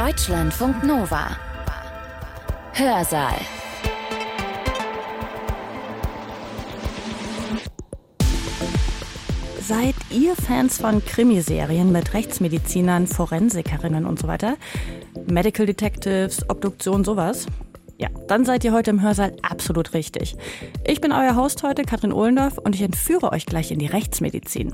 Deutschlandfunk Nova. Hörsaal. Seid ihr Fans von Krimiserien mit Rechtsmedizinern, Forensikerinnen und so weiter? Medical Detectives, Obduktion, sowas? Ja, dann seid ihr heute im Hörsaal absolut richtig. Ich bin euer Host heute, Katrin Ohlendorf, und ich entführe euch gleich in die Rechtsmedizin.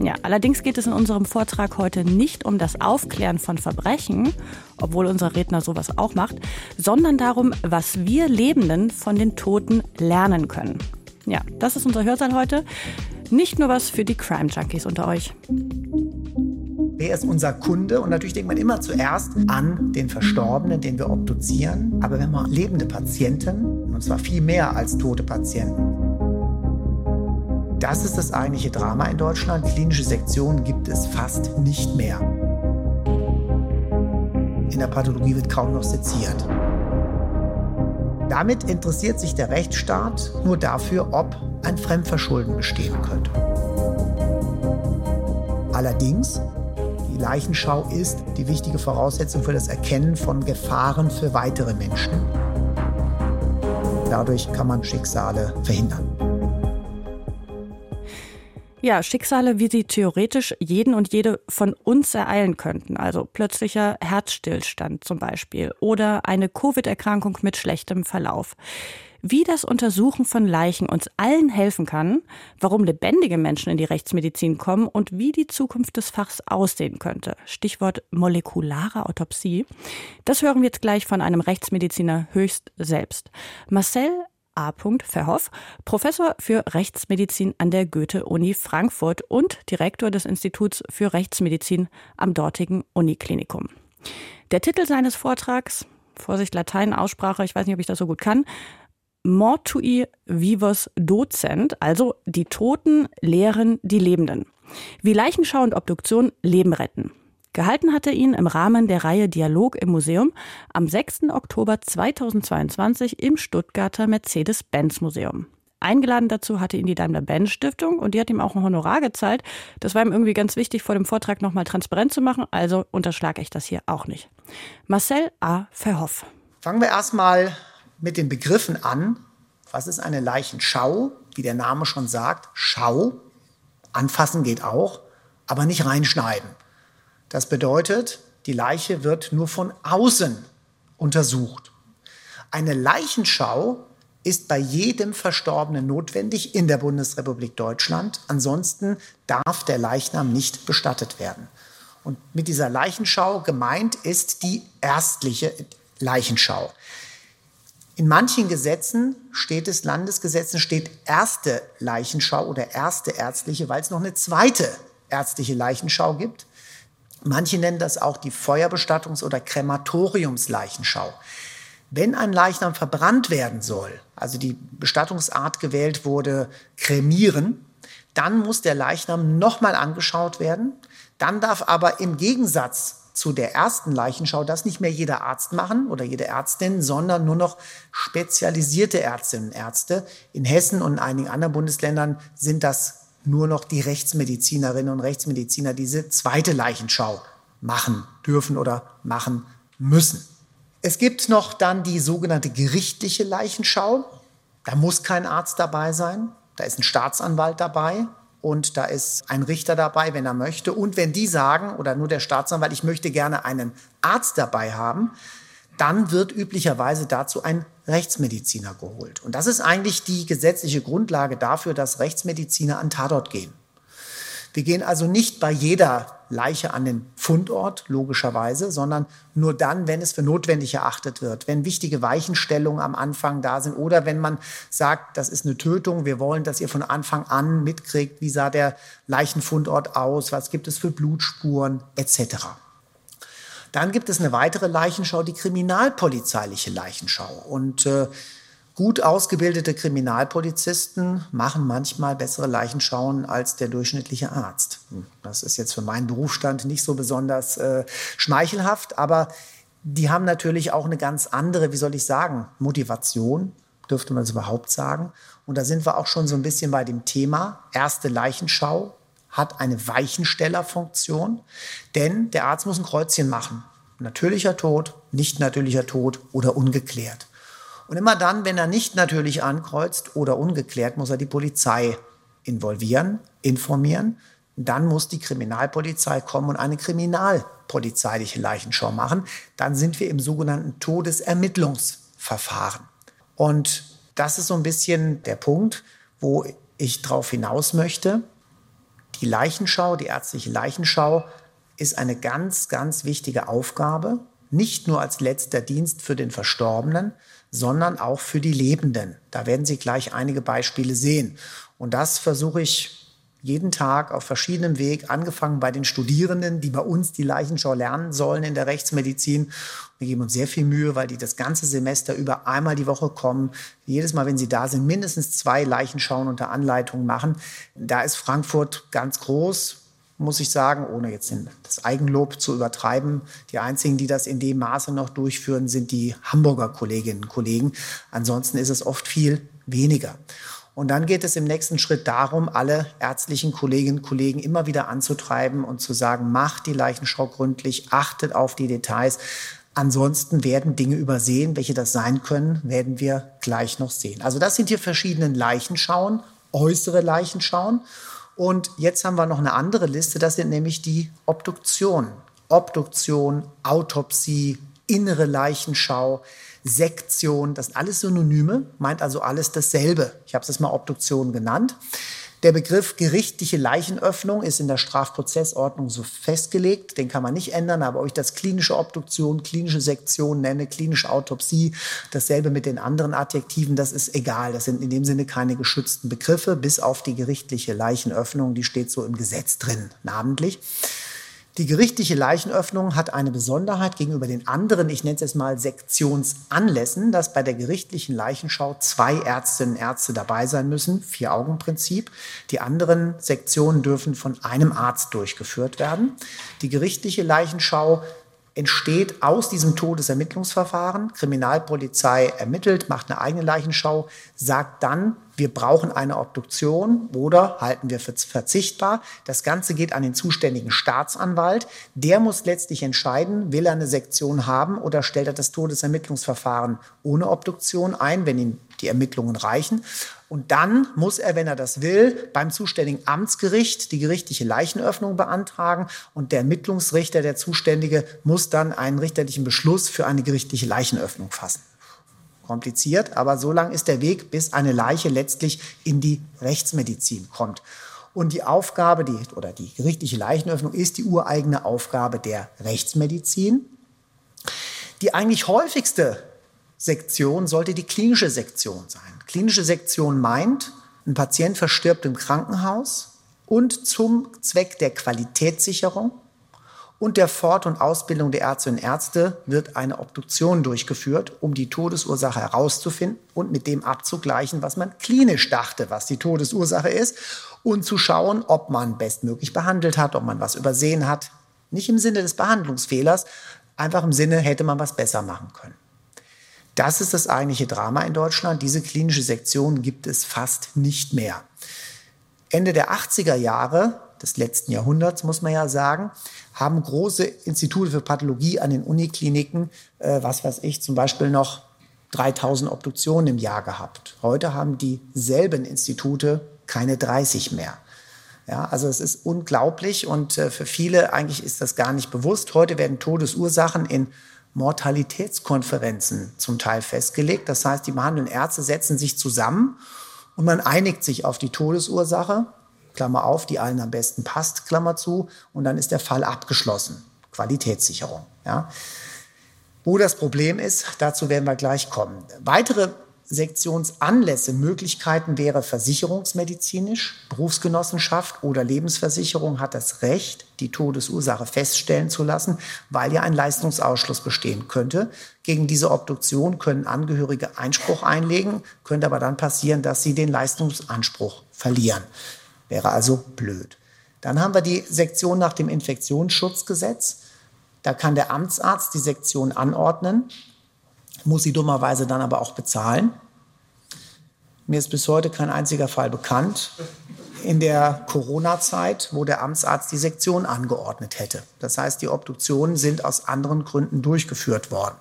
Ja, allerdings geht es in unserem Vortrag heute nicht um das Aufklären von Verbrechen, obwohl unser Redner sowas auch macht, sondern darum, was wir Lebenden von den Toten lernen können. Ja, das ist unser Hörsaal heute. Nicht nur was für die Crime Junkies unter euch. Wer ist unser Kunde? Und natürlich denkt man immer zuerst an den Verstorbenen, den wir obduzieren. Aber wenn man lebende Patienten, und zwar viel mehr als tote Patienten, das ist das eigentliche Drama in Deutschland. Klinische Sektionen gibt es fast nicht mehr. In der Pathologie wird kaum noch seziert. Damit interessiert sich der Rechtsstaat nur dafür, ob ein Fremdverschulden bestehen könnte. Allerdings die Leichenschau ist die wichtige Voraussetzung für das Erkennen von Gefahren für weitere Menschen. Dadurch kann man Schicksale verhindern. Ja, Schicksale, wie sie theoretisch jeden und jede von uns ereilen könnten. Also plötzlicher Herzstillstand zum Beispiel oder eine Covid-Erkrankung mit schlechtem Verlauf wie das Untersuchen von Leichen uns allen helfen kann, warum lebendige Menschen in die Rechtsmedizin kommen und wie die Zukunft des Fachs aussehen könnte. Stichwort molekulare Autopsie. Das hören wir jetzt gleich von einem Rechtsmediziner höchst selbst. Marcel A. Verhoff, Professor für Rechtsmedizin an der Goethe-Uni Frankfurt und Direktor des Instituts für Rechtsmedizin am dortigen Uniklinikum. Der Titel seines Vortrags Vorsicht Latein Aussprache, ich weiß nicht, ob ich das so gut kann, Mortui vivos docent, also die Toten lehren die Lebenden. Wie Leichenschau und Obduktion Leben retten. Gehalten hatte ihn im Rahmen der Reihe Dialog im Museum am 6. Oktober 2022 im Stuttgarter Mercedes-Benz Museum. Eingeladen dazu hatte ihn die Daimler-Benz Stiftung und die hat ihm auch ein Honorar gezahlt. Das war ihm irgendwie ganz wichtig, vor dem Vortrag nochmal transparent zu machen, also unterschlage ich das hier auch nicht. Marcel A. Verhoff. Fangen wir erstmal mit den Begriffen an. Was ist eine Leichenschau? Wie der Name schon sagt, Schau. Anfassen geht auch, aber nicht reinschneiden. Das bedeutet, die Leiche wird nur von außen untersucht. Eine Leichenschau ist bei jedem Verstorbenen notwendig in der Bundesrepublik Deutschland. Ansonsten darf der Leichnam nicht bestattet werden. Und mit dieser Leichenschau gemeint ist die ärztliche Leichenschau. In manchen Gesetzen steht es, Landesgesetzen steht erste Leichenschau oder erste ärztliche, weil es noch eine zweite ärztliche Leichenschau gibt. Manche nennen das auch die Feuerbestattungs- oder Krematoriumsleichenschau. Wenn ein Leichnam verbrannt werden soll, also die Bestattungsart gewählt wurde, kremieren, dann muss der Leichnam nochmal angeschaut werden. Dann darf aber im Gegensatz zu der ersten Leichenschau das nicht mehr jeder Arzt machen oder jede Ärztin, sondern nur noch spezialisierte Ärztinnen und Ärzte. In Hessen und in einigen anderen Bundesländern sind das nur noch die Rechtsmedizinerinnen und Rechtsmediziner, die diese zweite Leichenschau machen dürfen oder machen müssen. Es gibt noch dann die sogenannte gerichtliche Leichenschau. Da muss kein Arzt dabei sein. Da ist ein Staatsanwalt dabei und da ist ein Richter dabei, wenn er möchte. Und wenn die sagen, oder nur der Staatsanwalt, ich möchte gerne einen Arzt dabei haben, dann wird üblicherweise dazu ein Rechtsmediziner geholt. Und das ist eigentlich die gesetzliche Grundlage dafür, dass Rechtsmediziner an Tatort gehen. Wir gehen also nicht bei jeder Leiche an den Fundort, logischerweise, sondern nur dann, wenn es für notwendig erachtet wird, wenn wichtige Weichenstellungen am Anfang da sind oder wenn man sagt, das ist eine Tötung, wir wollen, dass ihr von Anfang an mitkriegt, wie sah der Leichenfundort aus, was gibt es für Blutspuren etc. Dann gibt es eine weitere Leichenschau, die kriminalpolizeiliche Leichenschau. Und äh, Gut ausgebildete Kriminalpolizisten machen manchmal bessere Leichenschauen als der durchschnittliche Arzt. Hm, das ist jetzt für meinen Berufsstand nicht so besonders äh, schmeichelhaft, aber die haben natürlich auch eine ganz andere, wie soll ich sagen, Motivation, dürfte man es überhaupt sagen. Und da sind wir auch schon so ein bisschen bei dem Thema. Erste Leichenschau hat eine Weichenstellerfunktion, denn der Arzt muss ein Kreuzchen machen. natürlicher Tod, nicht natürlicher Tod oder ungeklärt. Und immer dann, wenn er nicht natürlich ankreuzt oder ungeklärt, muss er die Polizei involvieren, informieren. Dann muss die Kriminalpolizei kommen und eine kriminalpolizeiliche Leichenschau machen. Dann sind wir im sogenannten Todesermittlungsverfahren. Und das ist so ein bisschen der Punkt, wo ich darauf hinaus möchte. Die Leichenschau, die ärztliche Leichenschau ist eine ganz, ganz wichtige Aufgabe, nicht nur als letzter Dienst für den Verstorbenen, sondern auch für die Lebenden. Da werden Sie gleich einige Beispiele sehen. Und das versuche ich jeden Tag auf verschiedenem Weg, angefangen bei den Studierenden, die bei uns die Leichenschau lernen sollen in der Rechtsmedizin. Wir geben uns sehr viel Mühe, weil die das ganze Semester über einmal die Woche kommen. Jedes Mal, wenn sie da sind, mindestens zwei Leichenschauen unter Anleitung machen. Da ist Frankfurt ganz groß muss ich sagen, ohne jetzt das Eigenlob zu übertreiben. Die einzigen, die das in dem Maße noch durchführen, sind die Hamburger Kolleginnen und Kollegen. Ansonsten ist es oft viel weniger. Und dann geht es im nächsten Schritt darum, alle ärztlichen Kolleginnen und Kollegen immer wieder anzutreiben und zu sagen, macht die Leichenschau gründlich, achtet auf die Details. Ansonsten werden Dinge übersehen. Welche das sein können, werden wir gleich noch sehen. Also das sind hier verschiedene Leichenschauen, äußere Leichenschauen. Und jetzt haben wir noch eine andere Liste, das sind nämlich die Obduktionen. Obduktion, Autopsie, innere Leichenschau, Sektion, das sind alles Synonyme, meint also alles dasselbe. Ich habe es mal Obduktion genannt. Der Begriff gerichtliche Leichenöffnung ist in der Strafprozessordnung so festgelegt. Den kann man nicht ändern, aber ob ich das klinische Obduktion, klinische Sektion nenne, klinische Autopsie, dasselbe mit den anderen Adjektiven, das ist egal. Das sind in dem Sinne keine geschützten Begriffe, bis auf die gerichtliche Leichenöffnung, die steht so im Gesetz drin, namentlich. Die gerichtliche Leichenöffnung hat eine Besonderheit gegenüber den anderen, ich nenne es jetzt mal Sektionsanlässen, dass bei der gerichtlichen Leichenschau zwei Ärztinnen und Ärzte dabei sein müssen, Vier-Augen-Prinzip. Die anderen Sektionen dürfen von einem Arzt durchgeführt werden. Die gerichtliche Leichenschau entsteht aus diesem Todesermittlungsverfahren. Kriminalpolizei ermittelt, macht eine eigene Leichenschau, sagt dann, wir brauchen eine Obduktion oder halten wir für verzichtbar. Das Ganze geht an den zuständigen Staatsanwalt. Der muss letztlich entscheiden, will er eine Sektion haben oder stellt er das Todesermittlungsverfahren ohne Obduktion ein, wenn ihm die Ermittlungen reichen. Und dann muss er, wenn er das will, beim zuständigen Amtsgericht die gerichtliche Leichenöffnung beantragen und der Ermittlungsrichter, der Zuständige, muss dann einen richterlichen Beschluss für eine gerichtliche Leichenöffnung fassen. Kompliziert, aber so lang ist der Weg, bis eine Leiche letztlich in die Rechtsmedizin kommt. Und die Aufgabe, die, oder die gerichtliche Leichenöffnung ist die ureigene Aufgabe der Rechtsmedizin. Die eigentlich häufigste Sektion sollte die klinische Sektion sein. Klinische Sektion meint, ein Patient verstirbt im Krankenhaus und zum Zweck der Qualitätssicherung und der Fort- und Ausbildung der Ärztinnen und Ärzte wird eine Obduktion durchgeführt, um die Todesursache herauszufinden und mit dem abzugleichen, was man klinisch dachte, was die Todesursache ist und zu schauen, ob man bestmöglich behandelt hat, ob man was übersehen hat. Nicht im Sinne des Behandlungsfehlers, einfach im Sinne, hätte man was besser machen können. Das ist das eigentliche Drama in Deutschland. Diese klinische Sektion gibt es fast nicht mehr. Ende der 80er Jahre des letzten Jahrhunderts, muss man ja sagen, haben große Institute für Pathologie an den Unikliniken, äh, was weiß ich, zum Beispiel noch 3000 Obduktionen im Jahr gehabt. Heute haben dieselben Institute keine 30 mehr. Ja, also es ist unglaublich und äh, für viele eigentlich ist das gar nicht bewusst. Heute werden Todesursachen in Mortalitätskonferenzen zum Teil festgelegt. Das heißt, die behandelnden Ärzte setzen sich zusammen und man einigt sich auf die Todesursache, Klammer auf, die allen am besten passt, Klammer zu, und dann ist der Fall abgeschlossen. Qualitätssicherung. Ja. Wo das Problem ist, dazu werden wir gleich kommen. Weitere Sektionsanlässe, Möglichkeiten wäre versicherungsmedizinisch, Berufsgenossenschaft oder Lebensversicherung hat das Recht, die Todesursache feststellen zu lassen, weil ja ein Leistungsausschluss bestehen könnte. Gegen diese Obduktion können Angehörige Einspruch einlegen, könnte aber dann passieren, dass sie den Leistungsanspruch verlieren. Wäre also blöd. Dann haben wir die Sektion nach dem Infektionsschutzgesetz. Da kann der Amtsarzt die Sektion anordnen muss sie dummerweise dann aber auch bezahlen. Mir ist bis heute kein einziger Fall bekannt. in der Corona-Zeit, wo der Amtsarzt die Sektion angeordnet hätte. Das heißt, die Obduktionen sind aus anderen Gründen durchgeführt worden.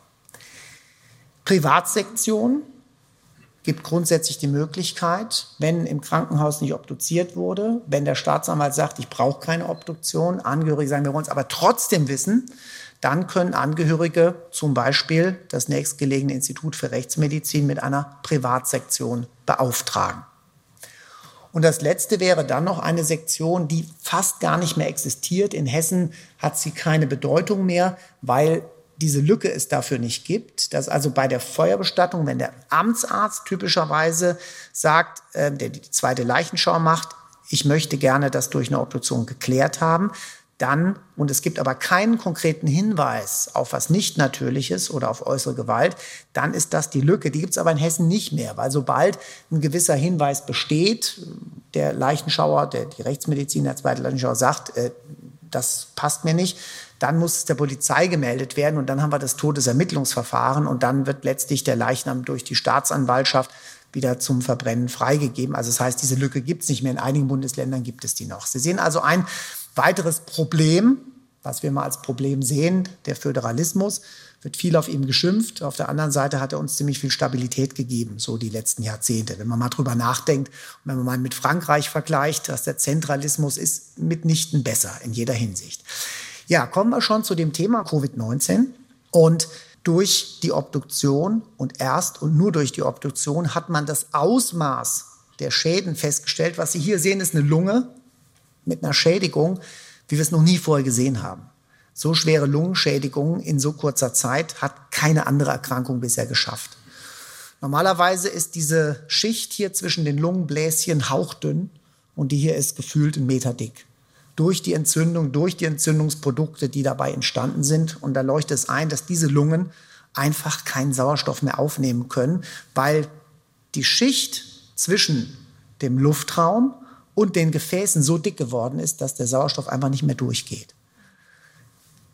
Privatsektion gibt grundsätzlich die Möglichkeit, wenn im Krankenhaus nicht obduziert wurde, wenn der Staatsanwalt sagt, ich brauche keine Obduktion, Angehörige sagen, wir wollen es aber trotzdem wissen, dann können Angehörige zum Beispiel das nächstgelegene Institut für Rechtsmedizin mit einer Privatsektion beauftragen. Und das letzte wäre dann noch eine Sektion, die fast gar nicht mehr existiert. In Hessen hat sie keine Bedeutung mehr, weil diese Lücke es dafür nicht gibt, dass also bei der Feuerbestattung, wenn der Amtsarzt typischerweise sagt, äh, der die zweite Leichenschau macht, ich möchte gerne das durch eine Obduktion geklärt haben, dann, und es gibt aber keinen konkreten Hinweis auf was nicht Natürliches oder auf äußere Gewalt, dann ist das die Lücke. Die gibt es aber in Hessen nicht mehr, weil sobald ein gewisser Hinweis besteht, der Leichenschauer, der, die Rechtsmedizin, der zweite Leichenschauer sagt, äh, das passt mir nicht, dann muss es der Polizei gemeldet werden und dann haben wir das Todesermittlungsverfahren und dann wird letztlich der Leichnam durch die Staatsanwaltschaft wieder zum Verbrennen freigegeben. Also das heißt, diese Lücke gibt es nicht mehr. In einigen Bundesländern gibt es die noch. Sie sehen also ein, Weiteres Problem, was wir mal als Problem sehen, der Föderalismus, wird viel auf ihm geschimpft. Auf der anderen Seite hat er uns ziemlich viel Stabilität gegeben, so die letzten Jahrzehnte. Wenn man mal drüber nachdenkt und wenn man mal mit Frankreich vergleicht, dass der Zentralismus ist mitnichten besser in jeder Hinsicht. Ja, kommen wir schon zu dem Thema Covid-19 und durch die Obduktion und erst und nur durch die Obduktion hat man das Ausmaß der Schäden festgestellt. Was Sie hier sehen, ist eine Lunge, mit einer Schädigung, wie wir es noch nie vorher gesehen haben. So schwere Lungenschädigungen in so kurzer Zeit hat keine andere Erkrankung bisher geschafft. Normalerweise ist diese Schicht hier zwischen den Lungenbläschen hauchdünn und die hier ist gefühlt ein Meter dick. Durch die Entzündung, durch die Entzündungsprodukte, die dabei entstanden sind. Und da leuchtet es ein, dass diese Lungen einfach keinen Sauerstoff mehr aufnehmen können, weil die Schicht zwischen dem Luftraum und den Gefäßen so dick geworden ist, dass der Sauerstoff einfach nicht mehr durchgeht.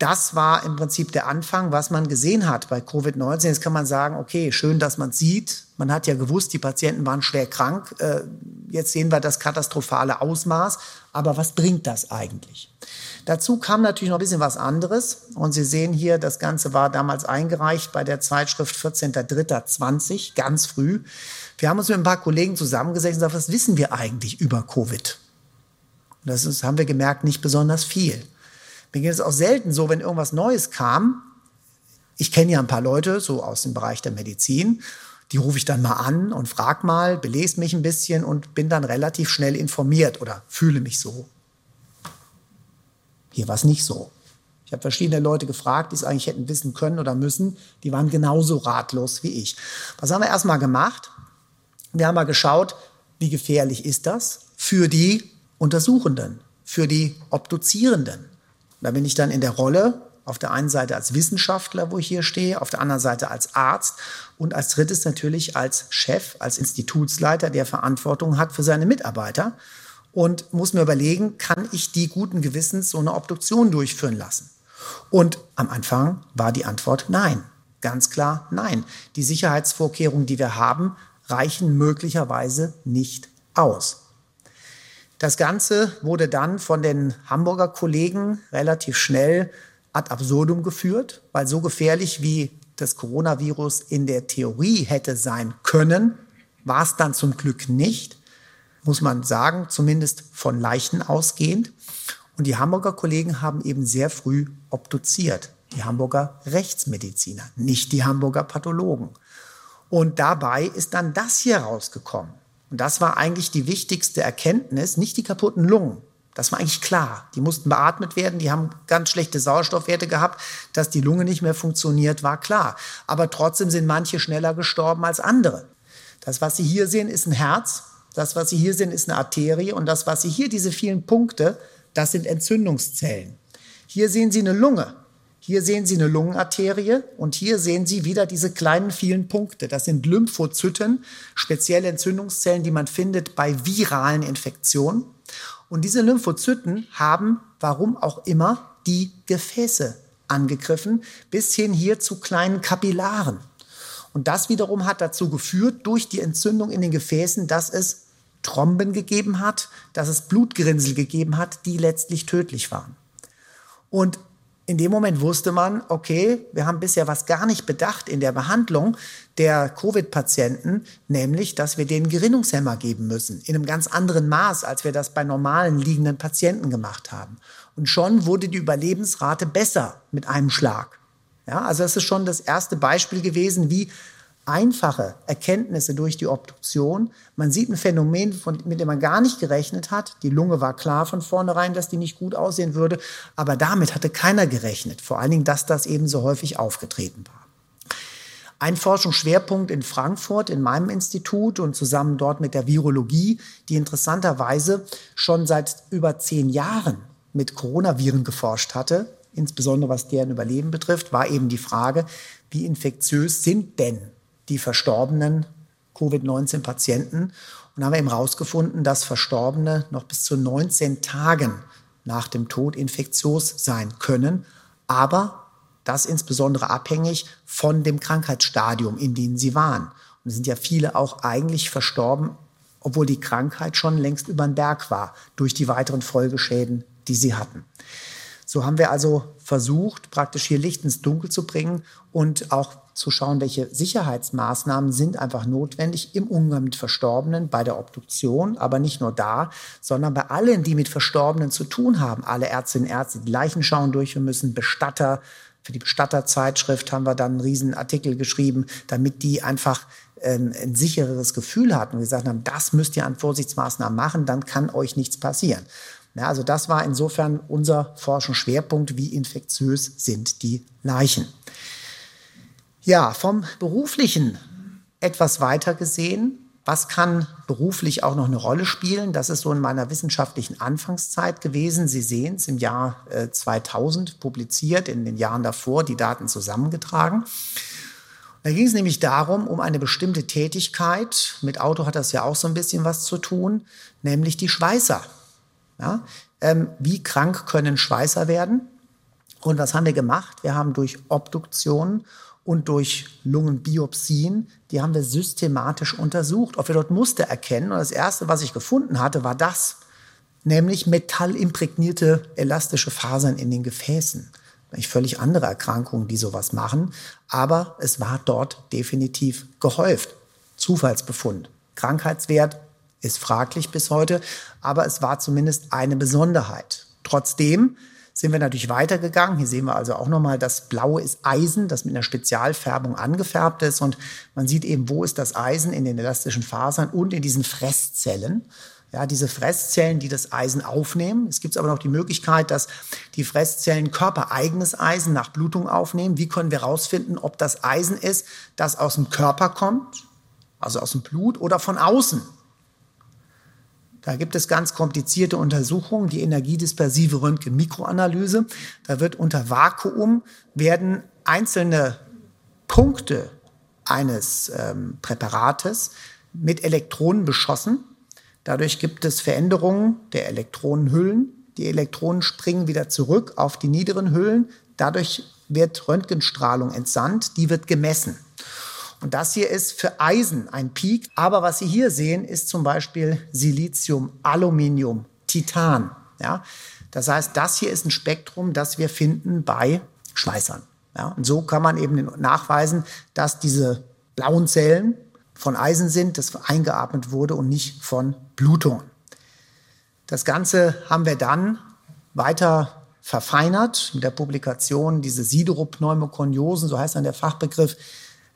Das war im Prinzip der Anfang, was man gesehen hat bei Covid-19. Jetzt kann man sagen, okay, schön, dass man es sieht. Man hat ja gewusst, die Patienten waren schwer krank. Äh, jetzt sehen wir das katastrophale Ausmaß. Aber was bringt das eigentlich? Dazu kam natürlich noch ein bisschen was anderes. Und Sie sehen hier, das Ganze war damals eingereicht bei der Zeitschrift 14.03.20, ganz früh. Wir haben uns mit ein paar Kollegen zusammengesetzt und gesagt, was wissen wir eigentlich über Covid? Das ist, haben wir gemerkt, nicht besonders viel. Mir geht es auch selten so, wenn irgendwas Neues kam. Ich kenne ja ein paar Leute, so aus dem Bereich der Medizin. Die rufe ich dann mal an und frage mal, belese mich ein bisschen und bin dann relativ schnell informiert oder fühle mich so. Hier war es nicht so. Ich habe verschiedene Leute gefragt, die es eigentlich hätten wissen können oder müssen. Die waren genauso ratlos wie ich. Was haben wir erstmal gemacht? Wir haben mal geschaut, wie gefährlich ist das für die Untersuchenden, für die Obduzierenden. Da bin ich dann in der Rolle, auf der einen Seite als Wissenschaftler, wo ich hier stehe, auf der anderen Seite als Arzt und als drittes natürlich als Chef, als Institutsleiter, der Verantwortung hat für seine Mitarbeiter und muss mir überlegen, kann ich die guten Gewissens so eine Obduktion durchführen lassen? Und am Anfang war die Antwort nein. Ganz klar nein. Die Sicherheitsvorkehrungen, die wir haben, reichen möglicherweise nicht aus. Das Ganze wurde dann von den Hamburger Kollegen relativ schnell ad absurdum geführt, weil so gefährlich wie das Coronavirus in der Theorie hätte sein können, war es dann zum Glück nicht, muss man sagen, zumindest von Leichen ausgehend. Und die Hamburger Kollegen haben eben sehr früh obduziert. Die Hamburger Rechtsmediziner, nicht die Hamburger Pathologen. Und dabei ist dann das hier rausgekommen. Und das war eigentlich die wichtigste Erkenntnis, nicht die kaputten Lungen. Das war eigentlich klar. Die mussten beatmet werden, die haben ganz schlechte Sauerstoffwerte gehabt. Dass die Lunge nicht mehr funktioniert, war klar. Aber trotzdem sind manche schneller gestorben als andere. Das, was Sie hier sehen, ist ein Herz. Das, was Sie hier sehen, ist eine Arterie. Und das, was Sie hier, diese vielen Punkte, das sind Entzündungszellen. Hier sehen Sie eine Lunge. Hier sehen Sie eine Lungenarterie und hier sehen Sie wieder diese kleinen vielen Punkte. Das sind Lymphozyten, spezielle Entzündungszellen, die man findet bei viralen Infektionen. Und diese Lymphozyten haben, warum auch immer, die Gefäße angegriffen, bis hin hier zu kleinen Kapillaren. Und das wiederum hat dazu geführt, durch die Entzündung in den Gefäßen, dass es Tromben gegeben hat, dass es Blutgerinnsel gegeben hat, die letztlich tödlich waren. Und in dem Moment wusste man, okay, wir haben bisher was gar nicht bedacht in der Behandlung der Covid-Patienten, nämlich, dass wir denen Gerinnungshemmer geben müssen, in einem ganz anderen Maß, als wir das bei normalen liegenden Patienten gemacht haben. Und schon wurde die Überlebensrate besser mit einem Schlag. Ja, also das ist schon das erste Beispiel gewesen, wie einfache Erkenntnisse durch die Obduktion. Man sieht ein Phänomen, von, mit dem man gar nicht gerechnet hat. Die Lunge war klar von vornherein, dass die nicht gut aussehen würde, aber damit hatte keiner gerechnet. Vor allen Dingen, dass das eben so häufig aufgetreten war. Ein Forschungsschwerpunkt in Frankfurt, in meinem Institut und zusammen dort mit der Virologie, die interessanterweise schon seit über zehn Jahren mit Coronaviren geforscht hatte, insbesondere was deren Überleben betrifft, war eben die Frage, wie infektiös sind denn die verstorbenen Covid-19-Patienten. Und haben wir eben herausgefunden, dass Verstorbene noch bis zu 19 Tagen nach dem Tod infektiös sein können, aber das insbesondere abhängig von dem Krankheitsstadium, in dem sie waren. Und es sind ja viele auch eigentlich verstorben, obwohl die Krankheit schon längst über den Berg war, durch die weiteren Folgeschäden, die sie hatten. So haben wir also versucht, praktisch hier Licht ins Dunkel zu bringen und auch zu schauen, welche Sicherheitsmaßnahmen sind einfach notwendig im Umgang mit Verstorbenen, bei der Obduktion, aber nicht nur da, sondern bei allen, die mit Verstorbenen zu tun haben. Alle Ärztinnen und Ärzte, die Leichen schauen durchführen müssen, Bestatter. Für die Bestatterzeitschrift haben wir dann einen riesen Artikel geschrieben, damit die einfach ähm, ein sichereres Gefühl hatten und gesagt haben, das müsst ihr an Vorsichtsmaßnahmen machen, dann kann euch nichts passieren. Ja, also das war insofern unser Forschungsschwerpunkt, wie infektiös sind die Leichen. Ja, vom beruflichen etwas weiter gesehen, was kann beruflich auch noch eine Rolle spielen? Das ist so in meiner wissenschaftlichen Anfangszeit gewesen. Sie sehen es im Jahr 2000 äh, publiziert, in den Jahren davor die Daten zusammengetragen. Da ging es nämlich darum, um eine bestimmte Tätigkeit, mit Auto hat das ja auch so ein bisschen was zu tun, nämlich die Schweißer. Ja? Ähm, wie krank können Schweißer werden? Und was haben wir gemacht? Wir haben durch Obduktion und durch Lungenbiopsien, die haben wir systematisch untersucht, ob wir dort Muster erkennen. Und das Erste, was ich gefunden hatte, war das, nämlich metallimprägnierte elastische Fasern in den Gefäßen. Völlig andere Erkrankungen, die sowas machen, aber es war dort definitiv gehäuft. Zufallsbefund. Krankheitswert ist fraglich bis heute, aber es war zumindest eine Besonderheit. Trotzdem sind wir natürlich weitergegangen. Hier sehen wir also auch nochmal, das Blaue ist Eisen, das mit einer Spezialfärbung angefärbt ist. Und man sieht eben, wo ist das Eisen in den elastischen Fasern und in diesen Fresszellen. Ja, diese Fresszellen, die das Eisen aufnehmen. Es gibt aber noch die Möglichkeit, dass die Fresszellen körpereigenes Eisen nach Blutung aufnehmen. Wie können wir herausfinden, ob das Eisen ist, das aus dem Körper kommt, also aus dem Blut oder von außen? Da gibt es ganz komplizierte Untersuchungen, die energiedispersive Röntgen-Mikroanalyse. Da wird unter Vakuum werden einzelne Punkte eines ähm, Präparates mit Elektronen beschossen. Dadurch gibt es Veränderungen der Elektronenhüllen. Die Elektronen springen wieder zurück auf die niederen Hüllen. Dadurch wird Röntgenstrahlung entsandt, die wird gemessen. Und das hier ist für Eisen ein Peak. Aber was Sie hier sehen, ist zum Beispiel Silizium, Aluminium, Titan. Ja? Das heißt, das hier ist ein Spektrum, das wir finden bei Schweißern. Ja? Und so kann man eben nachweisen, dass diese blauen Zellen von Eisen sind, das eingeatmet wurde und nicht von Blutungen. Das Ganze haben wir dann weiter verfeinert mit der Publikation diese Sideropneumokoniosen, so heißt dann der Fachbegriff,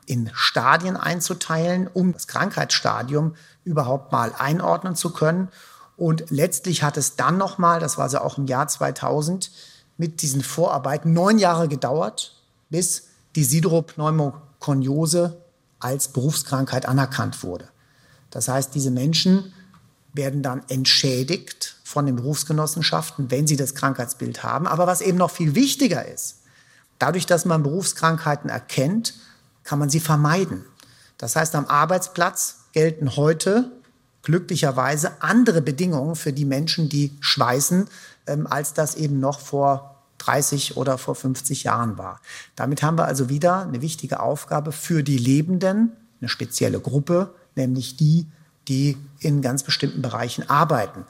in Stadien einzuteilen, um das Krankheitsstadium überhaupt mal einordnen zu können. Und letztlich hat es dann nochmal, das war also auch im Jahr 2000, mit diesen Vorarbeiten neun Jahre gedauert, bis die Sideropneumokoniose als Berufskrankheit anerkannt wurde. Das heißt, diese Menschen werden dann entschädigt von den Berufsgenossenschaften, wenn sie das Krankheitsbild haben. Aber was eben noch viel wichtiger ist, dadurch, dass man Berufskrankheiten erkennt, kann man sie vermeiden. Das heißt, am Arbeitsplatz gelten heute glücklicherweise andere Bedingungen für die Menschen, die schweißen, ähm, als das eben noch vor 30 oder vor 50 Jahren war. Damit haben wir also wieder eine wichtige Aufgabe für die Lebenden, eine spezielle Gruppe, nämlich die, die in ganz bestimmten Bereichen arbeiten.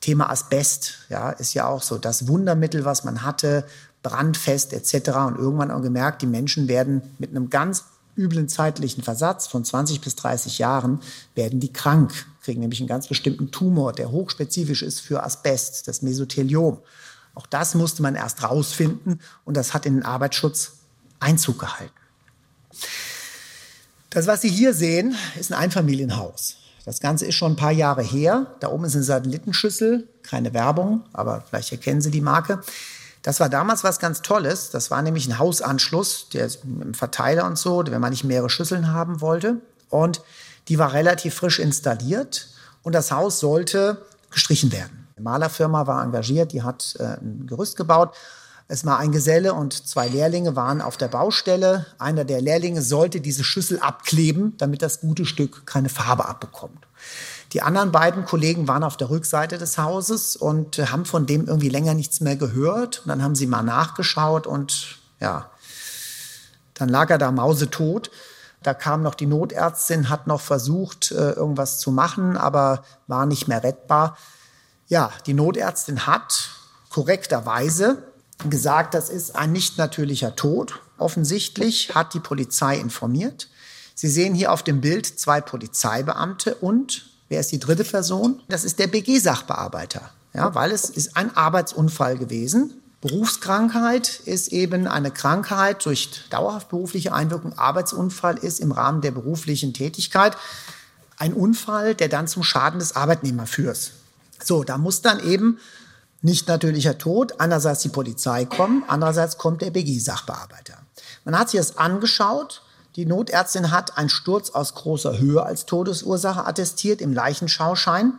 Thema Asbest, ja, ist ja auch so das Wundermittel, was man hatte, brandfest etc. Und irgendwann auch gemerkt, die Menschen werden mit einem ganz üblen zeitlichen Versatz von 20 bis 30 Jahren, werden die krank, kriegen nämlich einen ganz bestimmten Tumor, der hochspezifisch ist für Asbest, das Mesotheliom. Auch das musste man erst rausfinden und das hat in den Arbeitsschutz Einzug gehalten. Das, was Sie hier sehen, ist ein Einfamilienhaus. Das Ganze ist schon ein paar Jahre her. Da oben ist eine Satellitenschüssel, keine Werbung, aber vielleicht erkennen Sie die Marke. Das war damals was ganz Tolles. Das war nämlich ein Hausanschluss, der mit einem Verteiler und so, wenn man nicht mehrere Schüsseln haben wollte. Und die war relativ frisch installiert und das Haus sollte gestrichen werden. Eine Malerfirma war engagiert, die hat äh, ein Gerüst gebaut. Es war ein Geselle und zwei Lehrlinge waren auf der Baustelle. Einer der Lehrlinge sollte diese Schüssel abkleben, damit das gute Stück keine Farbe abbekommt. Die anderen beiden Kollegen waren auf der Rückseite des Hauses und äh, haben von dem irgendwie länger nichts mehr gehört. Und dann haben sie mal nachgeschaut und ja, dann lag er da mausetot. Da kam noch die Notärztin, hat noch versucht, äh, irgendwas zu machen, aber war nicht mehr rettbar. Ja, die Notärztin hat korrekterweise gesagt, das ist ein nicht natürlicher Tod. Offensichtlich hat die Polizei informiert. Sie sehen hier auf dem Bild zwei Polizeibeamte und Wer ist die dritte Person? Das ist der BG-Sachbearbeiter. Ja, weil es ist ein Arbeitsunfall gewesen. Berufskrankheit ist eben eine Krankheit durch dauerhaft berufliche Einwirkung. Arbeitsunfall ist im Rahmen der beruflichen Tätigkeit ein Unfall, der dann zum Schaden des Arbeitnehmers führt. So, da muss dann eben nicht natürlicher Tod, einerseits die Polizei kommen, andererseits kommt der BG-Sachbearbeiter. Man hat sich das angeschaut die Notärztin hat einen Sturz aus großer Höhe als Todesursache attestiert im Leichenschauschein.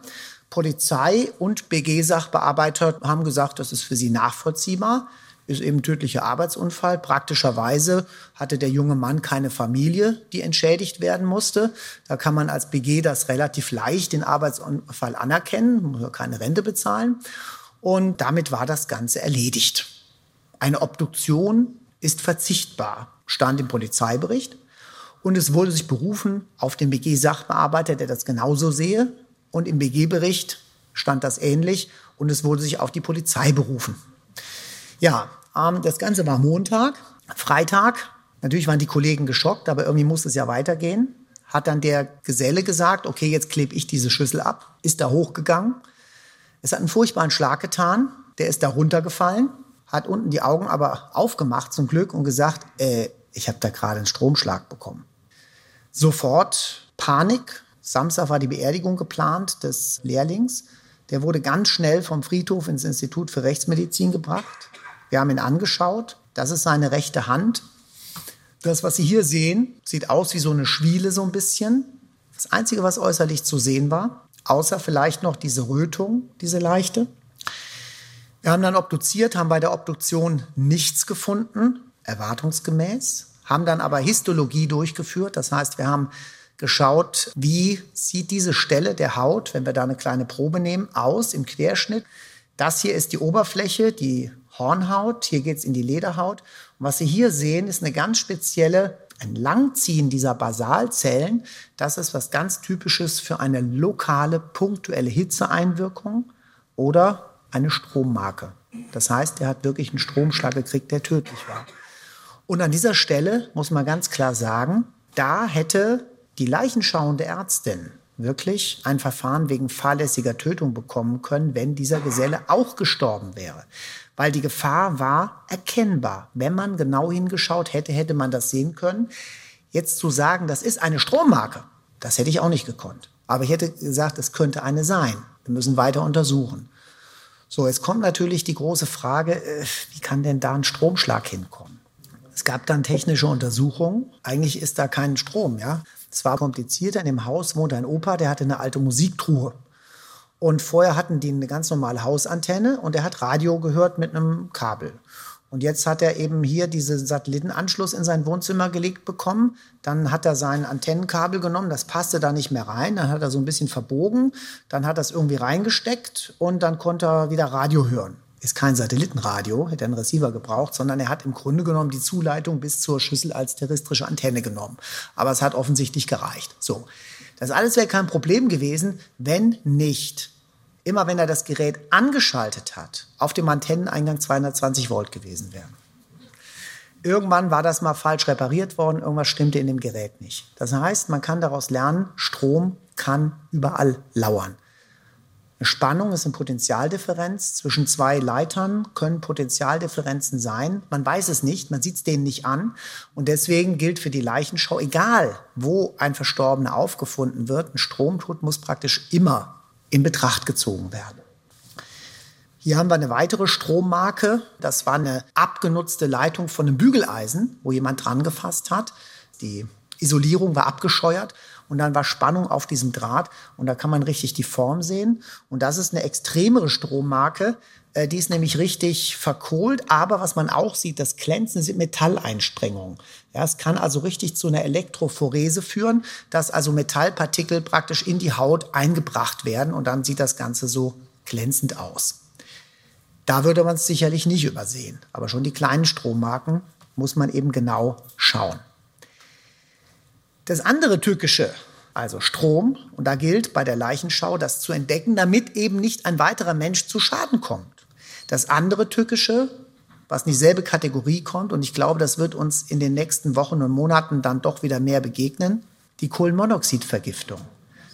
Polizei und BG-Sachbearbeiter haben gesagt, das ist für sie nachvollziehbar. Ist eben tödlicher Arbeitsunfall. Praktischerweise hatte der junge Mann keine Familie, die entschädigt werden musste. Da kann man als BG das relativ leicht, den Arbeitsunfall anerkennen, muss keine Rente bezahlen. Und damit war das Ganze erledigt. Eine Obduktion ist verzichtbar, stand im Polizeibericht. Und es wurde sich berufen auf den BG-Sachbearbeiter, der das genauso sehe. Und im BG-Bericht stand das ähnlich. Und es wurde sich auf die Polizei berufen. Ja, ähm, das Ganze war Montag. Freitag, natürlich waren die Kollegen geschockt, aber irgendwie muss es ja weitergehen. Hat dann der Geselle gesagt, okay, jetzt klebe ich diese Schüssel ab. Ist da hochgegangen. Es hat einen furchtbaren Schlag getan. Der ist da runtergefallen, hat unten die Augen aber aufgemacht zum Glück und gesagt, äh, ich habe da gerade einen Stromschlag bekommen. Sofort Panik. Samstag war die Beerdigung geplant des Lehrlings. Der wurde ganz schnell vom Friedhof ins Institut für Rechtsmedizin gebracht. Wir haben ihn angeschaut. Das ist seine rechte Hand. Das, was Sie hier sehen, sieht aus wie so eine Schwiele so ein bisschen. Das Einzige, was äußerlich zu sehen war, außer vielleicht noch diese Rötung, diese leichte. Wir haben dann obduziert, haben bei der Obduktion nichts gefunden, erwartungsgemäß haben dann aber Histologie durchgeführt. Das heißt, wir haben geschaut, wie sieht diese Stelle der Haut, wenn wir da eine kleine Probe nehmen, aus im Querschnitt. Das hier ist die Oberfläche, die Hornhaut. Hier geht es in die Lederhaut. Und was Sie hier sehen, ist eine ganz spezielle, ein Langziehen dieser Basalzellen. Das ist was ganz Typisches für eine lokale, punktuelle Hitzeeinwirkung oder eine Strommarke. Das heißt, er hat wirklich einen Stromschlag gekriegt, der tödlich war. Und an dieser Stelle muss man ganz klar sagen, da hätte die leichenschauende Ärztin wirklich ein Verfahren wegen fahrlässiger Tötung bekommen können, wenn dieser Geselle auch gestorben wäre. Weil die Gefahr war erkennbar. Wenn man genau hingeschaut hätte, hätte man das sehen können. Jetzt zu sagen, das ist eine Strommarke, das hätte ich auch nicht gekonnt. Aber ich hätte gesagt, es könnte eine sein. Wir müssen weiter untersuchen. So, jetzt kommt natürlich die große Frage, äh, wie kann denn da ein Stromschlag hinkommen? Es gab dann technische Untersuchungen. Eigentlich ist da kein Strom, ja. Es war komplizierter. In dem Haus wohnte ein Opa, der hatte eine alte Musiktruhe. Und vorher hatten die eine ganz normale Hausantenne und er hat Radio gehört mit einem Kabel. Und jetzt hat er eben hier diesen Satellitenanschluss in sein Wohnzimmer gelegt bekommen. Dann hat er sein Antennenkabel genommen, das passte da nicht mehr rein. Dann hat er so ein bisschen verbogen. Dann hat er es irgendwie reingesteckt und dann konnte er wieder Radio hören. Ist kein Satellitenradio, hätte einen Receiver gebraucht, sondern er hat im Grunde genommen die Zuleitung bis zur Schüssel als terrestrische Antenne genommen. Aber es hat offensichtlich gereicht. So. Das alles wäre kein Problem gewesen, wenn nicht immer wenn er das Gerät angeschaltet hat, auf dem Antenneneingang 220 Volt gewesen wären. Irgendwann war das mal falsch repariert worden, irgendwas stimmte in dem Gerät nicht. Das heißt, man kann daraus lernen, Strom kann überall lauern. Eine Spannung ist eine Potentialdifferenz. Zwischen zwei Leitern können Potentialdifferenzen sein. Man weiß es nicht, man sieht es denen nicht an. Und deswegen gilt für die Leichenschau, egal wo ein Verstorbener aufgefunden wird, ein Stromtod muss praktisch immer in Betracht gezogen werden. Hier haben wir eine weitere Strommarke. Das war eine abgenutzte Leitung von einem Bügeleisen, wo jemand dran gefasst hat. Die Isolierung war abgescheuert und dann war Spannung auf diesem Draht und da kann man richtig die Form sehen. Und das ist eine extremere Strommarke. Äh, die ist nämlich richtig verkohlt, aber was man auch sieht, das Glänzen sind Metalleinsprengungen. Ja, es kann also richtig zu einer Elektrophorese führen, dass also Metallpartikel praktisch in die Haut eingebracht werden und dann sieht das Ganze so glänzend aus. Da würde man es sicherlich nicht übersehen, aber schon die kleinen Strommarken muss man eben genau schauen. Das andere Tückische, also Strom, und da gilt bei der Leichenschau das zu entdecken, damit eben nicht ein weiterer Mensch zu Schaden kommt. Das andere Tückische, was in dieselbe Kategorie kommt, und ich glaube, das wird uns in den nächsten Wochen und Monaten dann doch wieder mehr begegnen, die Kohlenmonoxidvergiftung.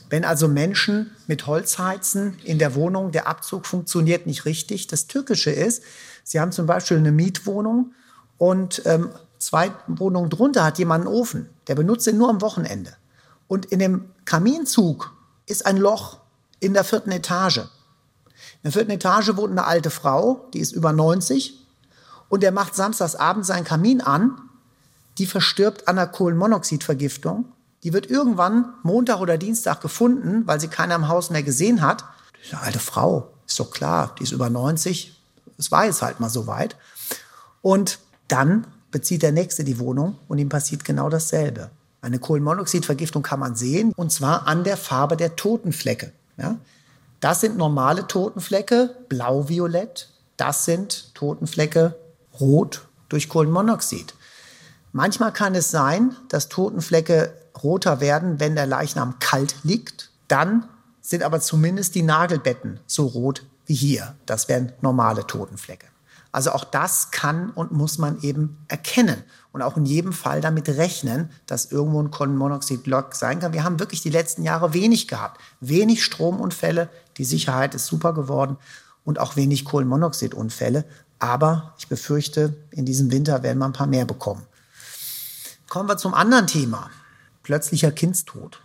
Wenn also Menschen mit Holz heizen in der Wohnung, der Abzug funktioniert nicht richtig. Das Tückische ist, sie haben zum Beispiel eine Mietwohnung und ähm, zwei Wohnungen drunter hat jemand einen Ofen. Der benutzt ihn nur am Wochenende. Und in dem Kaminzug ist ein Loch in der vierten Etage. In der vierten Etage wohnt eine alte Frau, die ist über 90. Und der macht samstags abends seinen Kamin an. Die verstirbt an einer Kohlenmonoxidvergiftung. Die wird irgendwann Montag oder Dienstag gefunden, weil sie keiner im Haus mehr gesehen hat. Die ist eine alte Frau, ist doch klar, die ist über 90. Es war jetzt halt mal so weit. Und dann bezieht der Nächste die Wohnung und ihm passiert genau dasselbe. Eine Kohlenmonoxidvergiftung kann man sehen, und zwar an der Farbe der Totenflecke. Ja? Das sind normale Totenflecke, blau-violett. Das sind Totenflecke rot durch Kohlenmonoxid. Manchmal kann es sein, dass Totenflecke roter werden, wenn der Leichnam kalt liegt. Dann sind aber zumindest die Nagelbetten so rot wie hier. Das wären normale Totenflecke. Also auch das kann und muss man eben erkennen und auch in jedem Fall damit rechnen, dass irgendwo ein Kohlenmonoxid-Lock sein kann. Wir haben wirklich die letzten Jahre wenig gehabt. Wenig Stromunfälle, die Sicherheit ist super geworden und auch wenig Kohlenmonoxidunfälle. Aber ich befürchte, in diesem Winter werden wir ein paar mehr bekommen. Kommen wir zum anderen Thema. Plötzlicher Kindstod.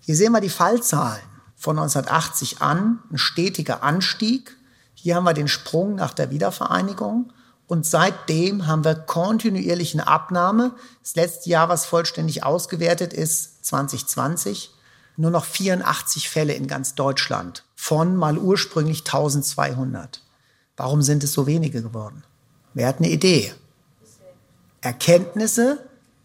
Hier sehen wir die Fallzahlen von 1980 an, ein stetiger Anstieg hier haben wir den Sprung nach der Wiedervereinigung. Und seitdem haben wir kontinuierlich eine Abnahme. Das letzte Jahr, was vollständig ausgewertet ist, 2020, nur noch 84 Fälle in ganz Deutschland von mal ursprünglich 1200. Warum sind es so wenige geworden? Wer hat eine Idee? Erkenntnisse.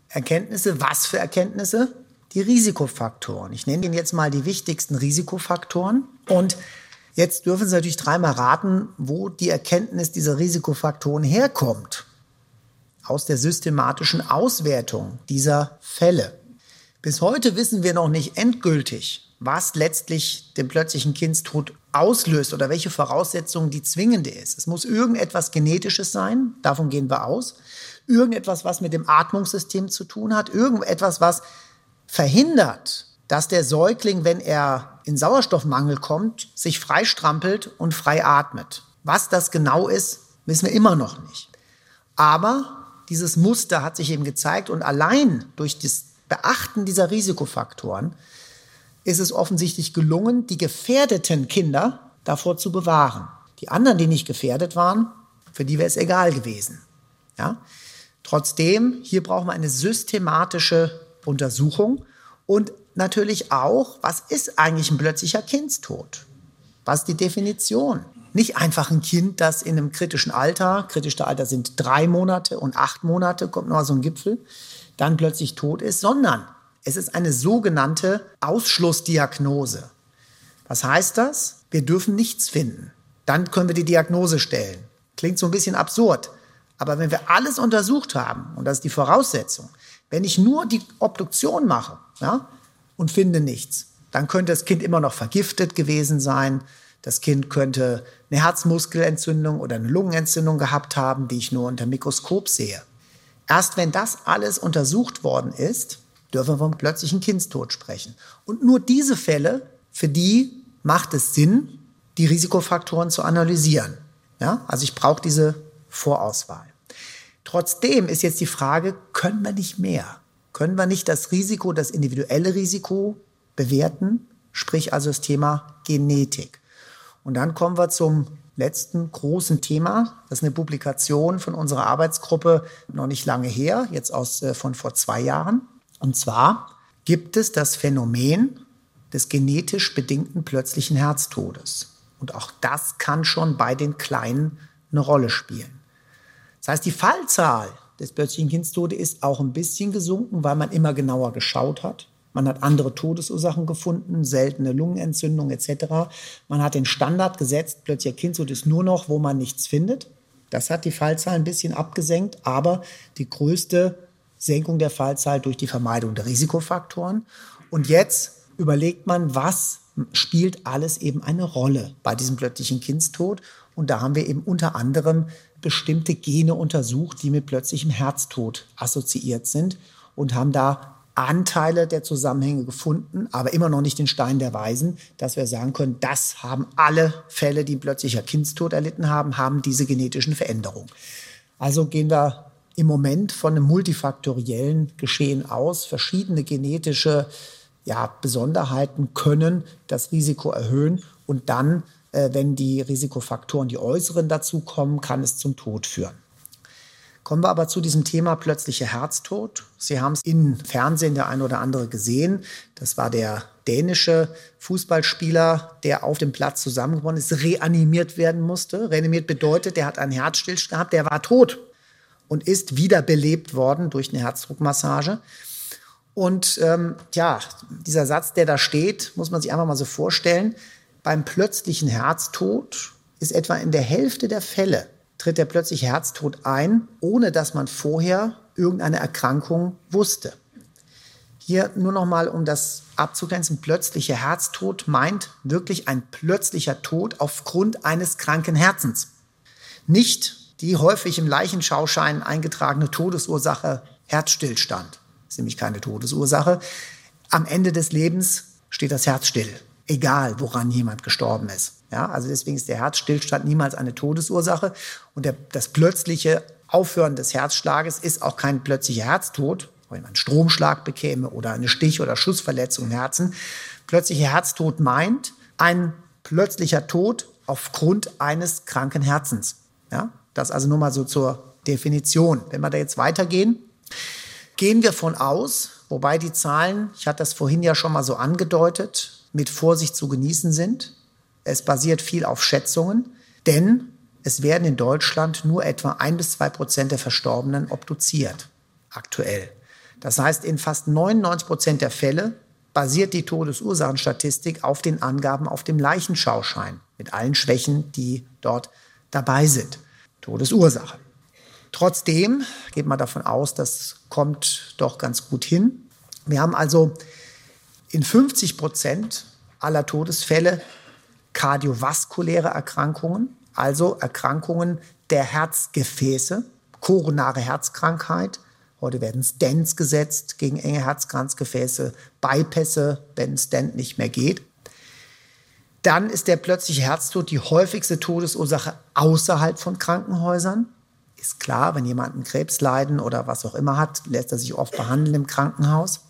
Erkenntnisse, was für Erkenntnisse? Die Risikofaktoren. Ich nenne Ihnen jetzt mal die wichtigsten Risikofaktoren. Und Jetzt dürfen Sie natürlich dreimal raten, wo die Erkenntnis dieser Risikofaktoren herkommt. Aus der systematischen Auswertung dieser Fälle. Bis heute wissen wir noch nicht endgültig, was letztlich den plötzlichen Kindstod auslöst oder welche Voraussetzungen die zwingende ist. Es muss irgendetwas Genetisches sein, davon gehen wir aus. Irgendetwas, was mit dem Atmungssystem zu tun hat. Irgendetwas, was verhindert, dass der Säugling, wenn er in Sauerstoffmangel kommt, sich freistrampelt und frei atmet. Was das genau ist, wissen wir immer noch nicht. Aber dieses Muster hat sich eben gezeigt und allein durch das Beachten dieser Risikofaktoren ist es offensichtlich gelungen, die gefährdeten Kinder davor zu bewahren. Die anderen, die nicht gefährdet waren, für die wäre es egal gewesen. Ja? Trotzdem, hier brauchen wir eine systematische Untersuchung und natürlich auch, was ist eigentlich ein plötzlicher Kindstod? Was ist die Definition? Nicht einfach ein Kind, das in einem kritischen Alter, kritische Alter sind drei Monate und acht Monate, kommt noch so ein Gipfel, dann plötzlich tot ist, sondern es ist eine sogenannte Ausschlussdiagnose. Was heißt das? Wir dürfen nichts finden. Dann können wir die Diagnose stellen. Klingt so ein bisschen absurd. Aber wenn wir alles untersucht haben, und das ist die Voraussetzung, wenn ich nur die Obduktion mache ja, und finde nichts, dann könnte das Kind immer noch vergiftet gewesen sein. Das Kind könnte eine Herzmuskelentzündung oder eine Lungenentzündung gehabt haben, die ich nur unter Mikroskop sehe. Erst wenn das alles untersucht worden ist, dürfen wir von plötzlichen Kindstod sprechen. Und nur diese Fälle, für die macht es Sinn, die Risikofaktoren zu analysieren. Ja? Also ich brauche diese Vorauswahl. Trotzdem ist jetzt die Frage, können wir nicht mehr? Können wir nicht das Risiko, das individuelle Risiko bewerten? Sprich also das Thema Genetik. Und dann kommen wir zum letzten großen Thema. Das ist eine Publikation von unserer Arbeitsgruppe noch nicht lange her, jetzt aus, äh, von vor zwei Jahren. Und zwar gibt es das Phänomen des genetisch bedingten plötzlichen Herztodes. Und auch das kann schon bei den Kleinen eine Rolle spielen. Das heißt, die Fallzahl des plötzlichen Kindstodes ist auch ein bisschen gesunken, weil man immer genauer geschaut hat. Man hat andere Todesursachen gefunden, seltene Lungenentzündung etc. Man hat den Standard gesetzt, plötzlicher Kindstod ist nur noch, wo man nichts findet. Das hat die Fallzahl ein bisschen abgesenkt, aber die größte Senkung der Fallzahl durch die Vermeidung der Risikofaktoren. Und jetzt überlegt man, was spielt alles eben eine Rolle bei diesem plötzlichen Kindstod. Und da haben wir eben unter anderem bestimmte Gene untersucht, die mit plötzlichem Herztod assoziiert sind und haben da Anteile der Zusammenhänge gefunden, aber immer noch nicht den Stein der Weisen, dass wir sagen können, das haben alle Fälle, die plötzlicher Kindstod erlitten haben, haben diese genetischen Veränderungen. Also gehen wir im Moment von einem multifaktoriellen Geschehen aus. Verschiedene genetische ja, Besonderheiten können das Risiko erhöhen und dann, wenn die Risikofaktoren, die äußeren dazukommen, kann es zum Tod führen. Kommen wir aber zu diesem Thema plötzlicher Herztod. Sie haben es im Fernsehen der ein oder andere gesehen. Das war der dänische Fußballspieler, der auf dem Platz zusammengebrochen ist, reanimiert werden musste. Reanimiert bedeutet, der hat einen Herzstillstand gehabt, der war tot und ist wiederbelebt worden durch eine Herzdruckmassage. Und ähm, ja, dieser Satz, der da steht, muss man sich einfach mal so vorstellen. Beim plötzlichen Herztod ist etwa in der Hälfte der Fälle tritt der plötzliche Herztod ein, ohne dass man vorher irgendeine Erkrankung wusste. Hier nur noch mal, um das abzugrenzen, plötzlicher Herztod meint wirklich ein plötzlicher Tod aufgrund eines kranken Herzens. Nicht die häufig im Leichenschauschein eingetragene Todesursache Herzstillstand. Das ist nämlich keine Todesursache. Am Ende des Lebens steht das Herz still, egal woran jemand gestorben ist. Ja, also deswegen ist der Herzstillstand niemals eine Todesursache und der, das plötzliche Aufhören des Herzschlages ist auch kein plötzlicher Herztod, wenn man einen Stromschlag bekäme oder eine Stich- oder Schussverletzung im Herzen. Plötzlicher Herztod meint ein plötzlicher Tod aufgrund eines kranken Herzens. Ja, das also nur mal so zur Definition. Wenn wir da jetzt weitergehen, gehen wir von aus, wobei die Zahlen, ich hatte das vorhin ja schon mal so angedeutet, mit Vorsicht zu genießen sind. Es basiert viel auf Schätzungen, denn es werden in Deutschland nur etwa ein bis zwei Prozent der Verstorbenen obduziert, aktuell. Das heißt, in fast 99 Prozent der Fälle basiert die Todesursachenstatistik auf den Angaben auf dem Leichenschauschein mit allen Schwächen, die dort dabei sind. Todesursache. Trotzdem geht man davon aus, das kommt doch ganz gut hin. Wir haben also in 50 Prozent aller Todesfälle kardiovaskuläre Erkrankungen, also Erkrankungen der Herzgefäße, koronare Herzkrankheit. Heute werden Stents gesetzt gegen enge Herzkranzgefäße, Bypässe, wenn ein Stent nicht mehr geht. Dann ist der plötzliche Herztod die häufigste Todesursache außerhalb von Krankenhäusern. Ist klar, wenn jemand einen Krebsleiden oder was auch immer hat, lässt er sich oft behandeln im Krankenhaus.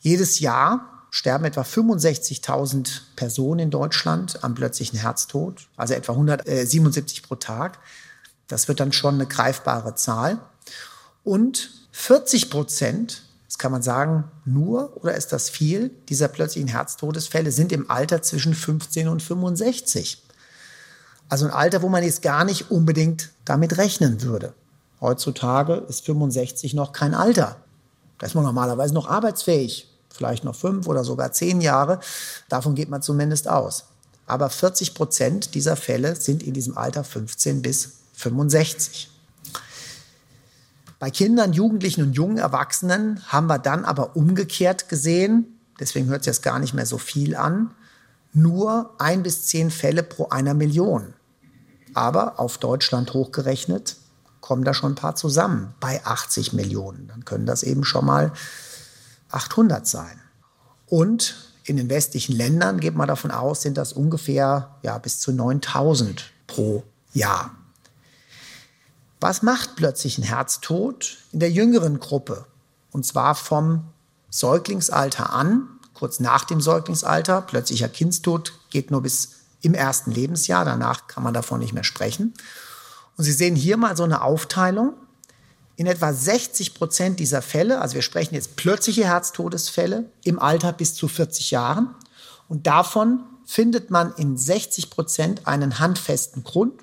Jedes Jahr sterben etwa 65.000 Personen in Deutschland am plötzlichen Herztod, also etwa 177 pro Tag. Das wird dann schon eine greifbare Zahl. Und 40 Prozent Jetzt kann man sagen, nur oder ist das viel? Dieser plötzlichen Herztodesfälle sind im Alter zwischen 15 und 65. Also ein Alter, wo man jetzt gar nicht unbedingt damit rechnen würde. Heutzutage ist 65 noch kein Alter. Da ist man normalerweise noch arbeitsfähig. Vielleicht noch fünf oder sogar zehn Jahre. Davon geht man zumindest aus. aber 40 Prozent dieser Fälle sind in diesem Alter 15 bis 65. Bei Kindern, Jugendlichen und jungen Erwachsenen haben wir dann aber umgekehrt gesehen, deswegen hört sich das gar nicht mehr so viel an, nur ein bis zehn Fälle pro einer Million. Aber auf Deutschland hochgerechnet kommen da schon ein paar zusammen bei 80 Millionen. Dann können das eben schon mal 800 sein. Und in den westlichen Ländern, geht man davon aus, sind das ungefähr ja, bis zu 9000 pro Jahr. Was macht plötzlich ein Herztod in der jüngeren Gruppe? Und zwar vom Säuglingsalter an, kurz nach dem Säuglingsalter. Plötzlicher Kindstod geht nur bis im ersten Lebensjahr. Danach kann man davon nicht mehr sprechen. Und Sie sehen hier mal so eine Aufteilung. In etwa 60 Prozent dieser Fälle, also wir sprechen jetzt plötzliche Herztodesfälle im Alter bis zu 40 Jahren. Und davon findet man in 60 Prozent einen handfesten Grund.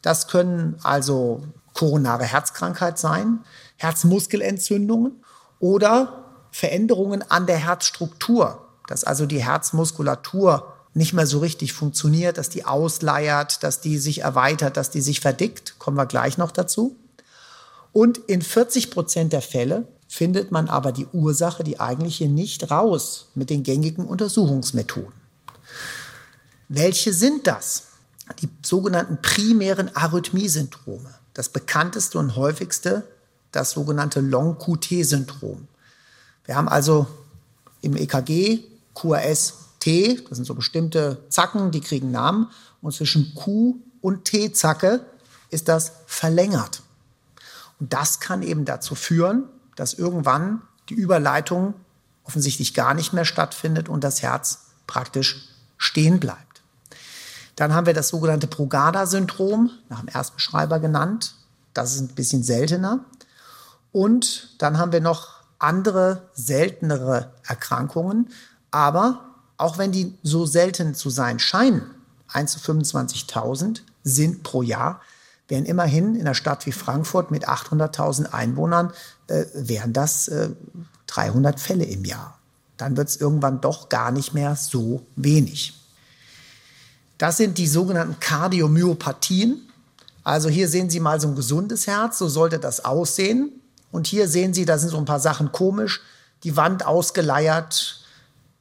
Das können also koronare Herzkrankheit sein, Herzmuskelentzündungen oder Veränderungen an der Herzstruktur, dass also die Herzmuskulatur nicht mehr so richtig funktioniert, dass die ausleiert, dass die sich erweitert, dass die sich verdickt. Kommen wir gleich noch dazu. Und in 40 Prozent der Fälle findet man aber die Ursache, die eigentliche, nicht raus mit den gängigen Untersuchungsmethoden. Welche sind das? Die sogenannten primären Arrhythmiesyndrome. Das bekannteste und häufigste, das sogenannte Long-QT-Syndrom. Wir haben also im EKG QRS T, das sind so bestimmte Zacken, die kriegen Namen. Und zwischen Q und T-Zacke ist das verlängert. Und das kann eben dazu führen, dass irgendwann die Überleitung offensichtlich gar nicht mehr stattfindet und das Herz praktisch stehen bleibt. Dann haben wir das sogenannte Brugada-Syndrom, nach dem Erstbeschreiber genannt. Das ist ein bisschen seltener. Und dann haben wir noch andere seltenere Erkrankungen. Aber auch wenn die so selten zu sein scheinen, 1 zu 25.000 sind pro Jahr, wären immerhin in einer Stadt wie Frankfurt mit 800.000 Einwohnern, äh, wären das äh, 300 Fälle im Jahr. Dann wird es irgendwann doch gar nicht mehr so wenig. Das sind die sogenannten Kardiomyopathien. Also hier sehen Sie mal so ein gesundes Herz, so sollte das aussehen. Und hier sehen Sie, da sind so ein paar Sachen komisch. Die Wand ausgeleiert,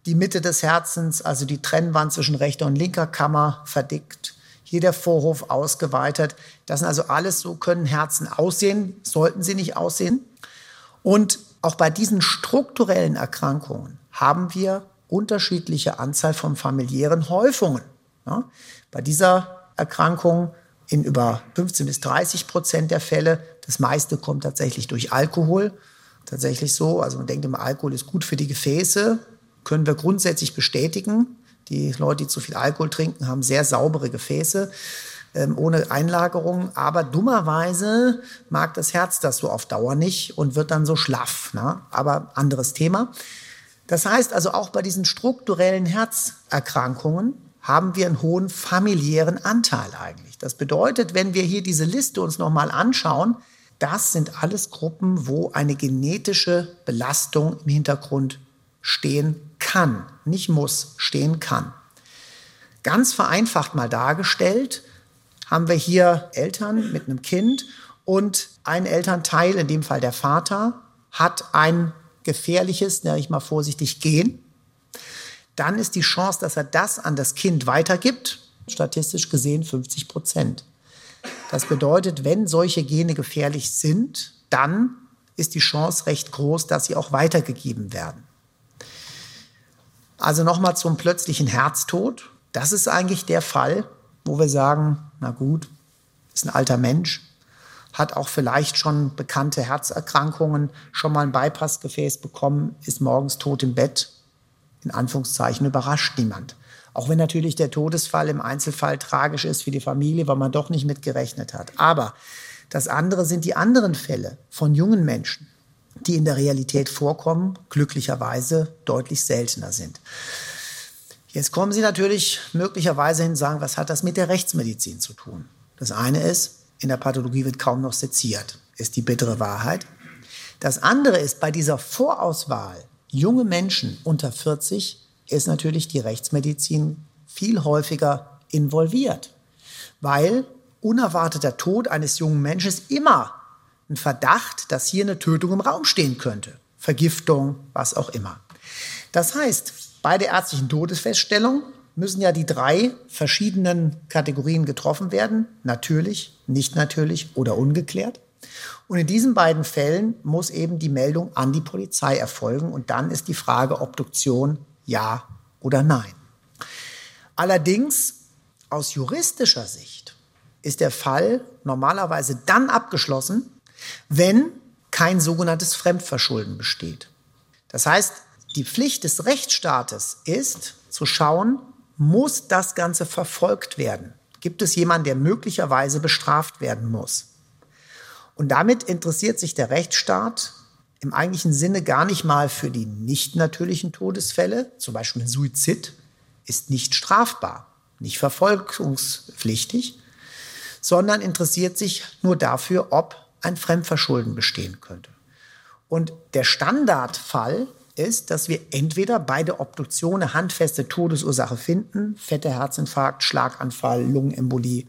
die Mitte des Herzens, also die Trennwand zwischen rechter und linker Kammer verdickt, hier der Vorhof ausgeweitet. Das sind also alles so können Herzen aussehen, sollten sie nicht aussehen. Und auch bei diesen strukturellen Erkrankungen haben wir unterschiedliche Anzahl von familiären Häufungen. Ja, bei dieser Erkrankung in über 15 bis 30 Prozent der Fälle. Das meiste kommt tatsächlich durch Alkohol. Tatsächlich so. Also man denkt immer, Alkohol ist gut für die Gefäße können wir grundsätzlich bestätigen. Die Leute, die zu viel Alkohol trinken, haben sehr saubere Gefäße ähm, ohne Einlagerung. Aber dummerweise mag das Herz das so auf Dauer nicht und wird dann so schlaff. Ne? Aber anderes Thema. Das heißt also auch bei diesen strukturellen Herzerkrankungen haben wir einen hohen familiären Anteil eigentlich. Das bedeutet, wenn wir hier diese Liste uns nochmal anschauen, das sind alles Gruppen, wo eine genetische Belastung im Hintergrund stehen kann, nicht muss, stehen kann. Ganz vereinfacht mal dargestellt, haben wir hier Eltern mit einem Kind und ein Elternteil, in dem Fall der Vater, hat ein gefährliches, nenne ich mal vorsichtig, Gen. Dann ist die Chance, dass er das an das Kind weitergibt, statistisch gesehen 50 Prozent. Das bedeutet, wenn solche Gene gefährlich sind, dann ist die Chance recht groß, dass sie auch weitergegeben werden. Also nochmal zum plötzlichen Herztod. Das ist eigentlich der Fall, wo wir sagen, na gut, ist ein alter Mensch, hat auch vielleicht schon bekannte Herzerkrankungen, schon mal ein Bypassgefäß bekommen, ist morgens tot im Bett. In Anführungszeichen überrascht niemand. Auch wenn natürlich der Todesfall im Einzelfall tragisch ist für die Familie, weil man doch nicht mitgerechnet hat. Aber das andere sind die anderen Fälle von jungen Menschen, die in der Realität vorkommen, glücklicherweise deutlich seltener sind. Jetzt kommen Sie natürlich möglicherweise hin und sagen, was hat das mit der Rechtsmedizin zu tun? Das eine ist, in der Pathologie wird kaum noch seziert, ist die bittere Wahrheit. Das andere ist, bei dieser Vorauswahl junge Menschen unter 40 ist natürlich die Rechtsmedizin viel häufiger involviert, weil unerwarteter Tod eines jungen Menschen immer ein Verdacht, dass hier eine Tötung im Raum stehen könnte. Vergiftung, was auch immer. Das heißt, bei der ärztlichen Todesfeststellung müssen ja die drei verschiedenen Kategorien getroffen werden. Natürlich, nicht natürlich oder ungeklärt. Und in diesen beiden Fällen muss eben die Meldung an die Polizei erfolgen. Und dann ist die Frage Obduktion ja oder nein. Allerdings aus juristischer Sicht ist der Fall normalerweise dann abgeschlossen, wenn kein sogenanntes Fremdverschulden besteht. Das heißt, die Pflicht des Rechtsstaates ist zu schauen, muss das Ganze verfolgt werden? Gibt es jemanden, der möglicherweise bestraft werden muss? Und damit interessiert sich der Rechtsstaat im eigentlichen Sinne gar nicht mal für die nicht natürlichen Todesfälle, zum Beispiel Suizid ist nicht strafbar, nicht verfolgungspflichtig, sondern interessiert sich nur dafür, ob ein Fremdverschulden bestehen könnte. Und der Standardfall ist, dass wir entweder bei der Obduktion eine handfeste Todesursache finden, fette Herzinfarkt, Schlaganfall, Lungenembolie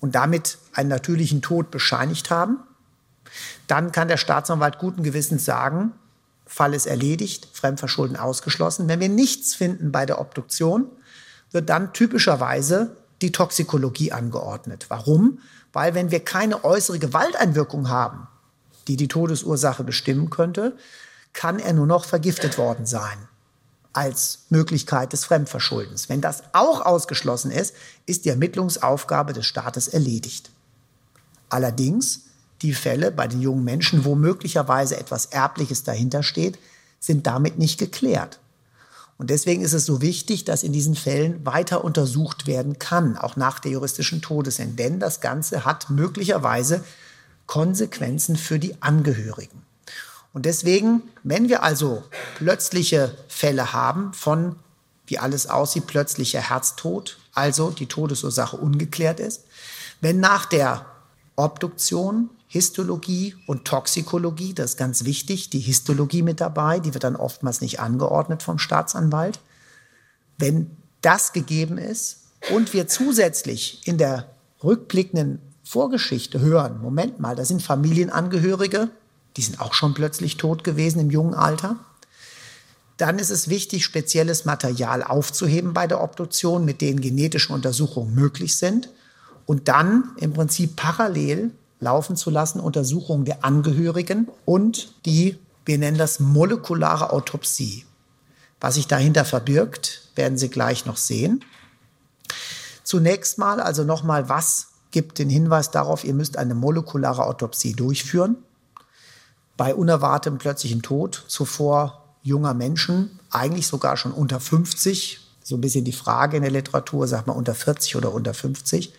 und damit einen natürlichen Tod bescheinigt haben. Dann kann der Staatsanwalt guten Gewissens sagen, Fall ist erledigt, Fremdverschulden ausgeschlossen. Wenn wir nichts finden bei der Obduktion, wird dann typischerweise die Toxikologie angeordnet. Warum? Weil wenn wir keine äußere Gewalteinwirkung haben, die die Todesursache bestimmen könnte, kann er nur noch vergiftet worden sein als Möglichkeit des Fremdverschuldens. Wenn das auch ausgeschlossen ist, ist die Ermittlungsaufgabe des Staates erledigt. Allerdings, die Fälle bei den jungen Menschen, wo möglicherweise etwas Erbliches dahinter steht, sind damit nicht geklärt. Und deswegen ist es so wichtig, dass in diesen Fällen weiter untersucht werden kann, auch nach der juristischen Todesend. Denn das Ganze hat möglicherweise Konsequenzen für die Angehörigen. Und deswegen, wenn wir also plötzliche Fälle haben von, wie alles aussieht, plötzlicher Herztod, also die Todesursache ungeklärt ist, wenn nach der Obduktion, Histologie und Toxikologie, das ist ganz wichtig, die Histologie mit dabei, die wird dann oftmals nicht angeordnet vom Staatsanwalt. Wenn das gegeben ist und wir zusätzlich in der rückblickenden Vorgeschichte hören, Moment mal, da sind Familienangehörige, die sind auch schon plötzlich tot gewesen im jungen Alter. Dann ist es wichtig, spezielles Material aufzuheben bei der Obduktion, mit denen genetische Untersuchungen möglich sind. Und dann im Prinzip parallel laufen zu lassen Untersuchungen der Angehörigen und die, wir nennen das molekulare Autopsie. Was sich dahinter verbirgt, werden Sie gleich noch sehen. Zunächst mal, also nochmal, was gibt den Hinweis darauf, ihr müsst eine molekulare Autopsie durchführen bei unerwartetem plötzlichen Tod zuvor junger Menschen, eigentlich sogar schon unter 50, so ein bisschen die Frage in der Literatur, sagt man unter 40 oder unter 50.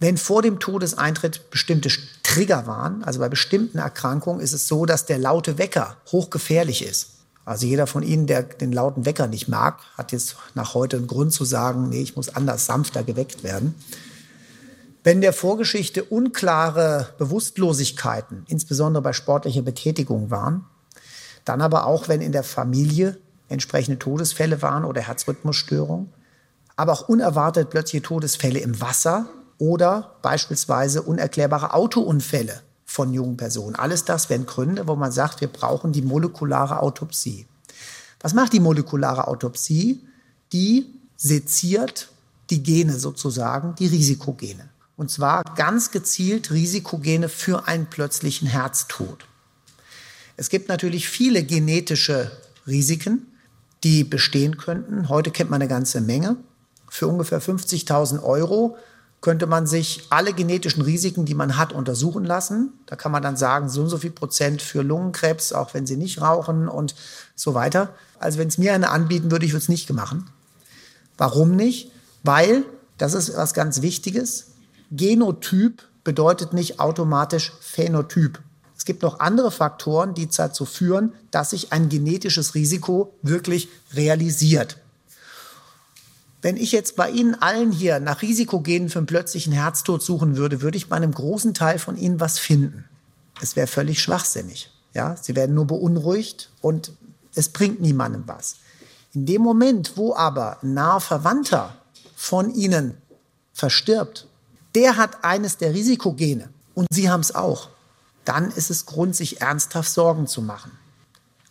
Wenn vor dem Todeseintritt bestimmte Trigger waren, also bei bestimmten Erkrankungen ist es so, dass der laute Wecker hochgefährlich ist. Also jeder von Ihnen, der den lauten Wecker nicht mag, hat jetzt nach heute einen Grund zu sagen, nee, ich muss anders sanfter geweckt werden. Wenn der Vorgeschichte unklare Bewusstlosigkeiten, insbesondere bei sportlicher Betätigung waren, dann aber auch, wenn in der Familie entsprechende Todesfälle waren oder Herzrhythmusstörungen, aber auch unerwartet plötzliche Todesfälle im Wasser oder beispielsweise unerklärbare Autounfälle von jungen Personen. Alles das wären Gründe, wo man sagt, wir brauchen die molekulare Autopsie. Was macht die molekulare Autopsie? Die seziert die Gene sozusagen, die Risikogene. Und zwar ganz gezielt Risikogene für einen plötzlichen Herztod. Es gibt natürlich viele genetische Risiken, die bestehen könnten. Heute kennt man eine ganze Menge. Für ungefähr 50.000 Euro könnte man sich alle genetischen Risiken, die man hat, untersuchen lassen. Da kann man dann sagen, so und so viel Prozent für Lungenkrebs, auch wenn sie nicht rauchen und so weiter. Also wenn es mir eine anbieten würde, ich würde es nicht machen. Warum nicht? Weil, das ist was ganz Wichtiges, Genotyp bedeutet nicht automatisch Phänotyp. Es gibt noch andere Faktoren, die dazu führen, dass sich ein genetisches Risiko wirklich realisiert. Wenn ich jetzt bei Ihnen allen hier nach Risikogenen für einen plötzlichen Herztod suchen würde, würde ich bei einem großen Teil von Ihnen was finden. Es wäre völlig schwachsinnig. Ja, Sie werden nur beunruhigt und es bringt niemandem was. In dem Moment, wo aber ein naher Verwandter von Ihnen verstirbt, der hat eines der Risikogene und Sie haben es auch, dann ist es Grund, sich ernsthaft Sorgen zu machen.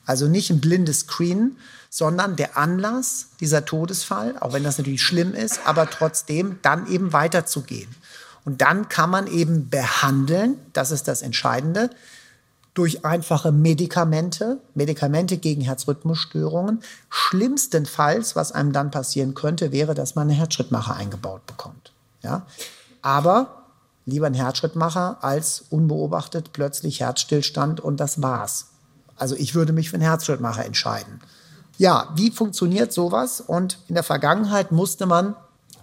Also nicht ein blindes Screen, sondern der Anlass dieser Todesfall, auch wenn das natürlich schlimm ist, aber trotzdem dann eben weiterzugehen. Und dann kann man eben behandeln, das ist das Entscheidende, durch einfache Medikamente, Medikamente gegen Herzrhythmusstörungen. Schlimmstenfalls, was einem dann passieren könnte, wäre, dass man einen Herzschrittmacher eingebaut bekommt. Ja? Aber lieber ein Herzschrittmacher als unbeobachtet plötzlich Herzstillstand und das war's. Also ich würde mich für einen Herzschrittmacher entscheiden. Ja, wie funktioniert sowas? Und in der Vergangenheit musste man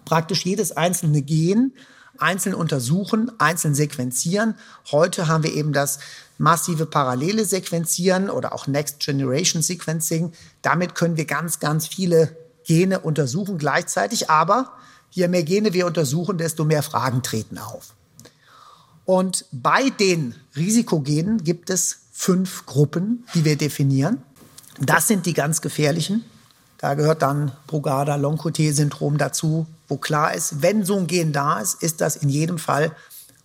praktisch jedes einzelne Gen einzeln untersuchen, einzeln sequenzieren. Heute haben wir eben das massive parallele Sequenzieren oder auch Next Generation Sequencing. Damit können wir ganz, ganz viele Gene untersuchen gleichzeitig, aber je mehr Gene wir untersuchen, desto mehr Fragen treten auf. Und bei den Risikogenen gibt es fünf Gruppen, die wir definieren. Das sind die ganz gefährlichen. Da gehört dann Brugada, Loncoté-Syndrom dazu, wo klar ist, wenn so ein Gen da ist, ist das in jedem Fall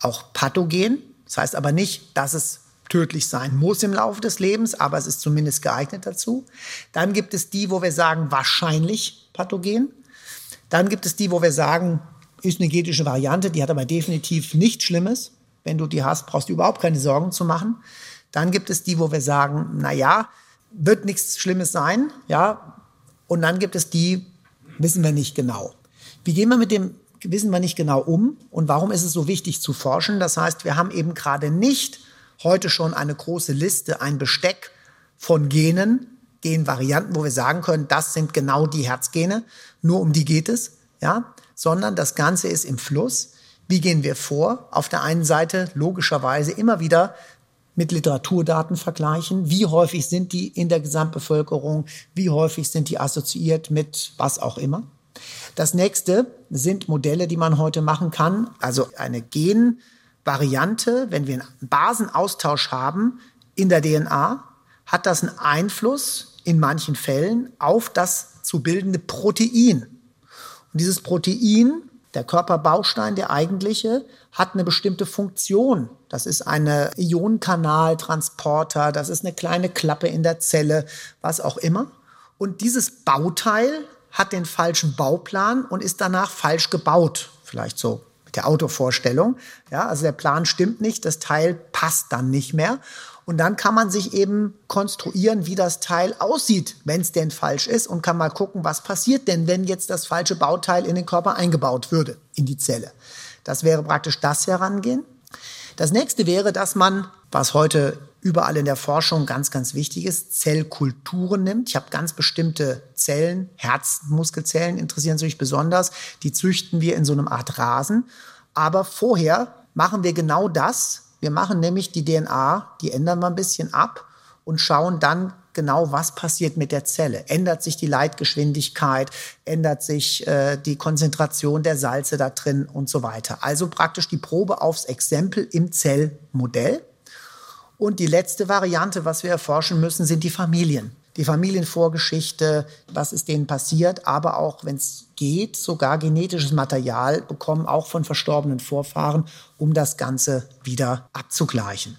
auch pathogen. Das heißt aber nicht, dass es tödlich sein muss im Laufe des Lebens, aber es ist zumindest geeignet dazu. Dann gibt es die, wo wir sagen, wahrscheinlich pathogen. Dann gibt es die, wo wir sagen, ist eine genetische Variante, die hat aber definitiv nichts Schlimmes. Wenn du die hast, brauchst du überhaupt keine Sorgen zu machen. Dann gibt es die, wo wir sagen, na ja, wird nichts Schlimmes sein, ja. Und dann gibt es die, wissen wir nicht genau. Wie gehen wir mit dem wissen wir nicht genau um und warum ist es so wichtig zu forschen? Das heißt, wir haben eben gerade nicht heute schon eine große Liste, ein Besteck von Genen, Genvarianten, wo wir sagen können, das sind genau die Herzgene, nur um die geht es, ja, sondern das Ganze ist im Fluss. Wie gehen wir vor? Auf der einen Seite logischerweise immer wieder mit Literaturdaten vergleichen. Wie häufig sind die in der Gesamtbevölkerung? Wie häufig sind die assoziiert mit was auch immer? Das nächste sind Modelle, die man heute machen kann. Also eine Genvariante, wenn wir einen Basenaustausch haben in der DNA, hat das einen Einfluss in manchen Fällen auf das zu bildende Protein. Und dieses Protein der Körperbaustein, der eigentliche, hat eine bestimmte Funktion. Das ist eine Ionenkanaltransporter, das ist eine kleine Klappe in der Zelle, was auch immer. Und dieses Bauteil hat den falschen Bauplan und ist danach falsch gebaut. Vielleicht so mit der Autovorstellung. Ja, also der Plan stimmt nicht, das Teil passt dann nicht mehr. Und dann kann man sich eben konstruieren, wie das Teil aussieht, wenn es denn falsch ist und kann mal gucken, was passiert denn, wenn jetzt das falsche Bauteil in den Körper eingebaut würde, in die Zelle. Das wäre praktisch das Herangehen. Das nächste wäre, dass man, was heute überall in der Forschung ganz, ganz wichtig ist, Zellkulturen nimmt. Ich habe ganz bestimmte Zellen, Herzmuskelzellen interessieren sich besonders. Die züchten wir in so einem Art Rasen. Aber vorher machen wir genau das, wir machen nämlich die DNA, die ändern wir ein bisschen ab und schauen dann genau, was passiert mit der Zelle. Ändert sich die Leitgeschwindigkeit, ändert sich äh, die Konzentration der Salze da drin und so weiter. Also praktisch die Probe aufs Exempel im Zellmodell. Und die letzte Variante, was wir erforschen müssen, sind die Familien die Familienvorgeschichte, was ist denen passiert, aber auch, wenn es geht, sogar genetisches Material bekommen, auch von verstorbenen Vorfahren, um das Ganze wieder abzugleichen.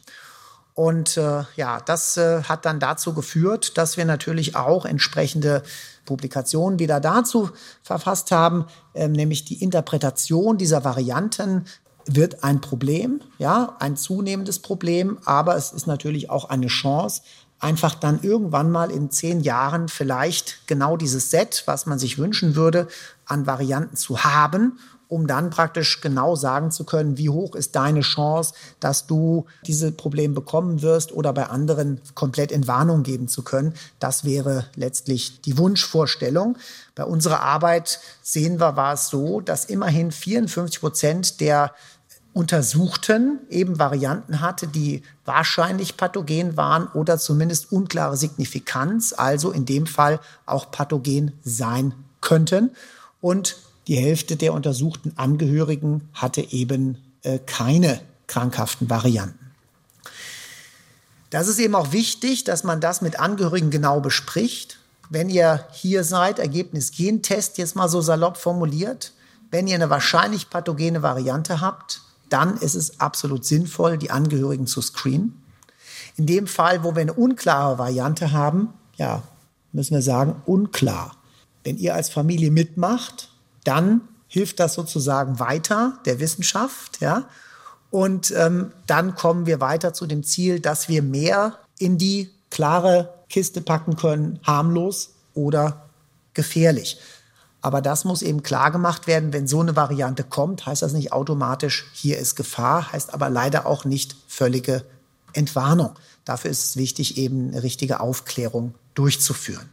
Und äh, ja, das äh, hat dann dazu geführt, dass wir natürlich auch entsprechende Publikationen wieder dazu verfasst haben, äh, nämlich die Interpretation dieser Varianten wird ein Problem, ja, ein zunehmendes Problem, aber es ist natürlich auch eine Chance, einfach dann irgendwann mal in zehn Jahren vielleicht genau dieses Set, was man sich wünschen würde, an Varianten zu haben, um dann praktisch genau sagen zu können, wie hoch ist deine Chance, dass du diese Probleme bekommen wirst oder bei anderen komplett in Warnung geben zu können. Das wäre letztlich die Wunschvorstellung. Bei unserer Arbeit sehen wir, war es so, dass immerhin 54 Prozent der Untersuchten eben Varianten hatte, die wahrscheinlich pathogen waren oder zumindest unklare Signifikanz, also in dem Fall auch pathogen sein könnten. Und die Hälfte der untersuchten Angehörigen hatte eben äh, keine krankhaften Varianten. Das ist eben auch wichtig, dass man das mit Angehörigen genau bespricht. Wenn ihr hier seid, Ergebnis Gentest jetzt mal so salopp formuliert, wenn ihr eine wahrscheinlich pathogene Variante habt, dann ist es absolut sinnvoll, die Angehörigen zu screenen. In dem Fall, wo wir eine unklare Variante haben, ja, müssen wir sagen, unklar. Wenn ihr als Familie mitmacht, dann hilft das sozusagen weiter der Wissenschaft, ja. Und ähm, dann kommen wir weiter zu dem Ziel, dass wir mehr in die klare Kiste packen können, harmlos oder gefährlich. Aber das muss eben klar gemacht werden, wenn so eine Variante kommt, heißt das nicht automatisch, hier ist Gefahr, heißt aber leider auch nicht völlige Entwarnung. Dafür ist es wichtig, eben eine richtige Aufklärung durchzuführen.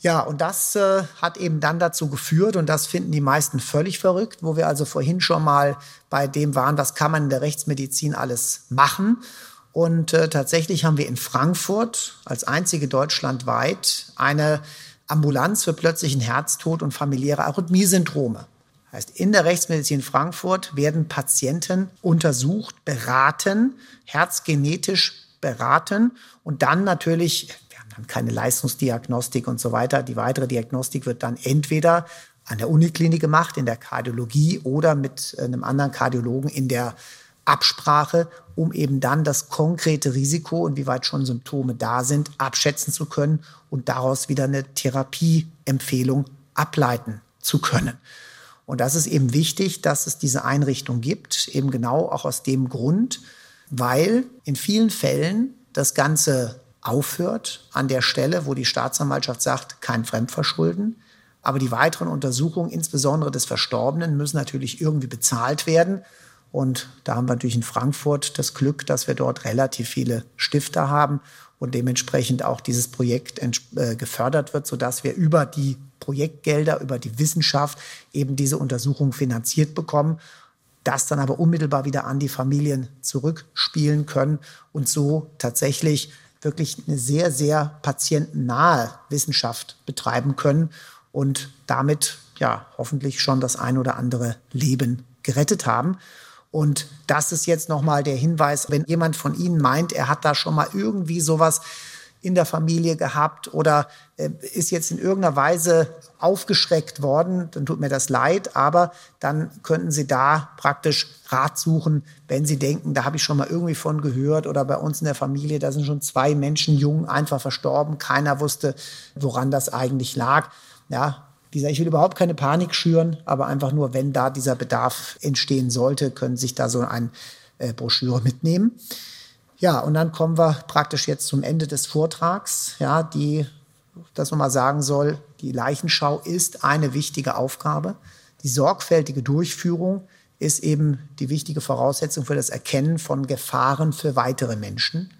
Ja, und das äh, hat eben dann dazu geführt, und das finden die meisten völlig verrückt, wo wir also vorhin schon mal bei dem waren, was kann man in der Rechtsmedizin alles machen. Und äh, tatsächlich haben wir in Frankfurt als einzige deutschlandweit eine Ambulanz für plötzlichen Herztod und familiäre Arrhythmiesyndrome. Heißt, in der Rechtsmedizin Frankfurt werden Patienten untersucht, beraten, herzgenetisch beraten und dann natürlich, wir haben dann keine Leistungsdiagnostik und so weiter, die weitere Diagnostik wird dann entweder an der Uniklinik gemacht, in der Kardiologie oder mit einem anderen Kardiologen in der Absprache, um eben dann das konkrete Risiko und wie weit schon Symptome da sind, abschätzen zu können und daraus wieder eine Therapieempfehlung ableiten zu können. Und das ist eben wichtig, dass es diese Einrichtung gibt, eben genau auch aus dem Grund, weil in vielen Fällen das Ganze aufhört an der Stelle, wo die Staatsanwaltschaft sagt, kein Fremdverschulden. Aber die weiteren Untersuchungen, insbesondere des Verstorbenen, müssen natürlich irgendwie bezahlt werden. Und da haben wir natürlich in Frankfurt das Glück, dass wir dort relativ viele Stifter haben und dementsprechend auch dieses Projekt äh, gefördert wird, sodass wir über die Projektgelder, über die Wissenschaft eben diese Untersuchung finanziert bekommen, das dann aber unmittelbar wieder an die Familien zurückspielen können und so tatsächlich wirklich eine sehr, sehr patientennahe Wissenschaft betreiben können und damit ja hoffentlich schon das ein oder andere Leben gerettet haben. Und das ist jetzt nochmal der Hinweis, wenn jemand von Ihnen meint, er hat da schon mal irgendwie sowas in der Familie gehabt oder äh, ist jetzt in irgendeiner Weise aufgeschreckt worden, dann tut mir das leid, aber dann könnten Sie da praktisch Rat suchen, wenn Sie denken, da habe ich schon mal irgendwie von gehört oder bei uns in der Familie, da sind schon zwei Menschen jung einfach verstorben, keiner wusste, woran das eigentlich lag. Ja, gesagt, ich will überhaupt keine Panik schüren, aber einfach nur, wenn da dieser Bedarf entstehen sollte, können sich da so eine äh, Broschüre mitnehmen. Ja, und dann kommen wir praktisch jetzt zum Ende des Vortrags. Ja, die, das man mal sagen soll, die Leichenschau ist eine wichtige Aufgabe. Die sorgfältige Durchführung ist eben die wichtige Voraussetzung für das Erkennen von Gefahren für weitere Menschen.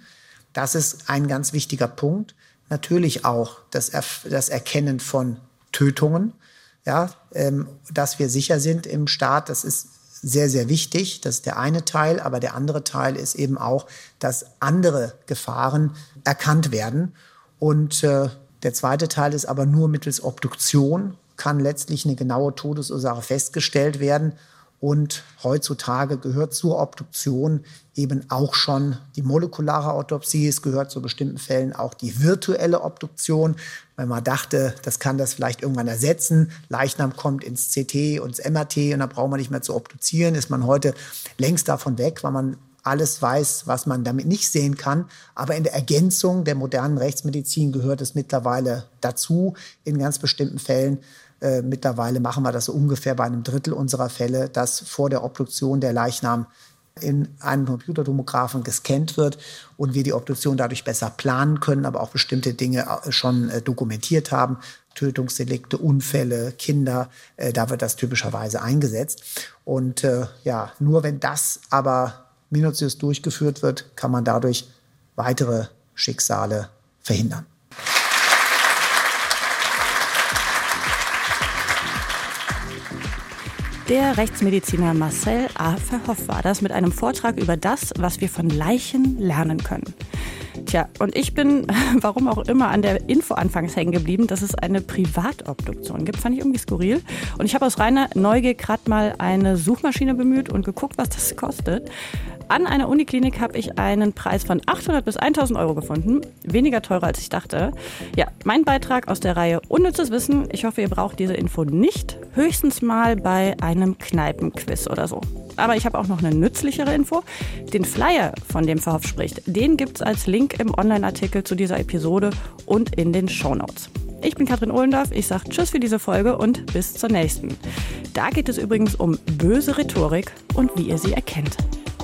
Das ist ein ganz wichtiger Punkt. Natürlich auch das, das Erkennen von Tötungen, ja, ähm, dass wir sicher sind im Staat. Das ist sehr, sehr wichtig. Das ist der eine Teil. Aber der andere Teil ist eben auch, dass andere Gefahren erkannt werden. Und äh, der zweite Teil ist aber nur mittels Obduktion kann letztlich eine genaue Todesursache festgestellt werden. Und heutzutage gehört zur Obduktion eben auch schon die molekulare Autopsie. Es gehört zu bestimmten Fällen auch die virtuelle Obduktion, weil man dachte, das kann das vielleicht irgendwann ersetzen. Leichnam kommt ins CT und ins MRT und da braucht man nicht mehr zu obduzieren. Ist man heute längst davon weg, weil man alles weiß, was man damit nicht sehen kann. Aber in der Ergänzung der modernen Rechtsmedizin gehört es mittlerweile dazu, in ganz bestimmten Fällen äh, mittlerweile machen wir das ungefähr bei einem Drittel unserer Fälle, dass vor der Obduktion der Leichnam in einem Computertomographen gescannt wird und wir die Obduktion dadurch besser planen können, aber auch bestimmte Dinge äh, schon äh, dokumentiert haben. Tötungsdelikte, Unfälle, Kinder, äh, da wird das typischerweise eingesetzt. Und äh, ja, nur wenn das aber minutiös durchgeführt wird, kann man dadurch weitere Schicksale verhindern. Der Rechtsmediziner Marcel A. Verhoff war das mit einem Vortrag über das, was wir von Leichen lernen können. Tja, und ich bin, warum auch immer, an der Info anfangs hängen geblieben, dass es eine Privatobduktion gibt. Fand ich irgendwie skurril. Und ich habe aus reiner Neugier gerade mal eine Suchmaschine bemüht und geguckt, was das kostet. An einer Uniklinik habe ich einen Preis von 800 bis 1000 Euro gefunden. Weniger teurer als ich dachte. Ja, mein Beitrag aus der Reihe Unnützes Wissen. Ich hoffe, ihr braucht diese Info nicht. Höchstens mal bei einem Kneipenquiz oder so. Aber ich habe auch noch eine nützlichere Info. Den Flyer, von dem Verhoff spricht, den gibt es als Link im Online-Artikel zu dieser Episode und in den Show Notes. Ich bin Katrin Ohlendorf. Ich sage Tschüss für diese Folge und bis zur nächsten. Da geht es übrigens um böse Rhetorik und wie ihr sie erkennt.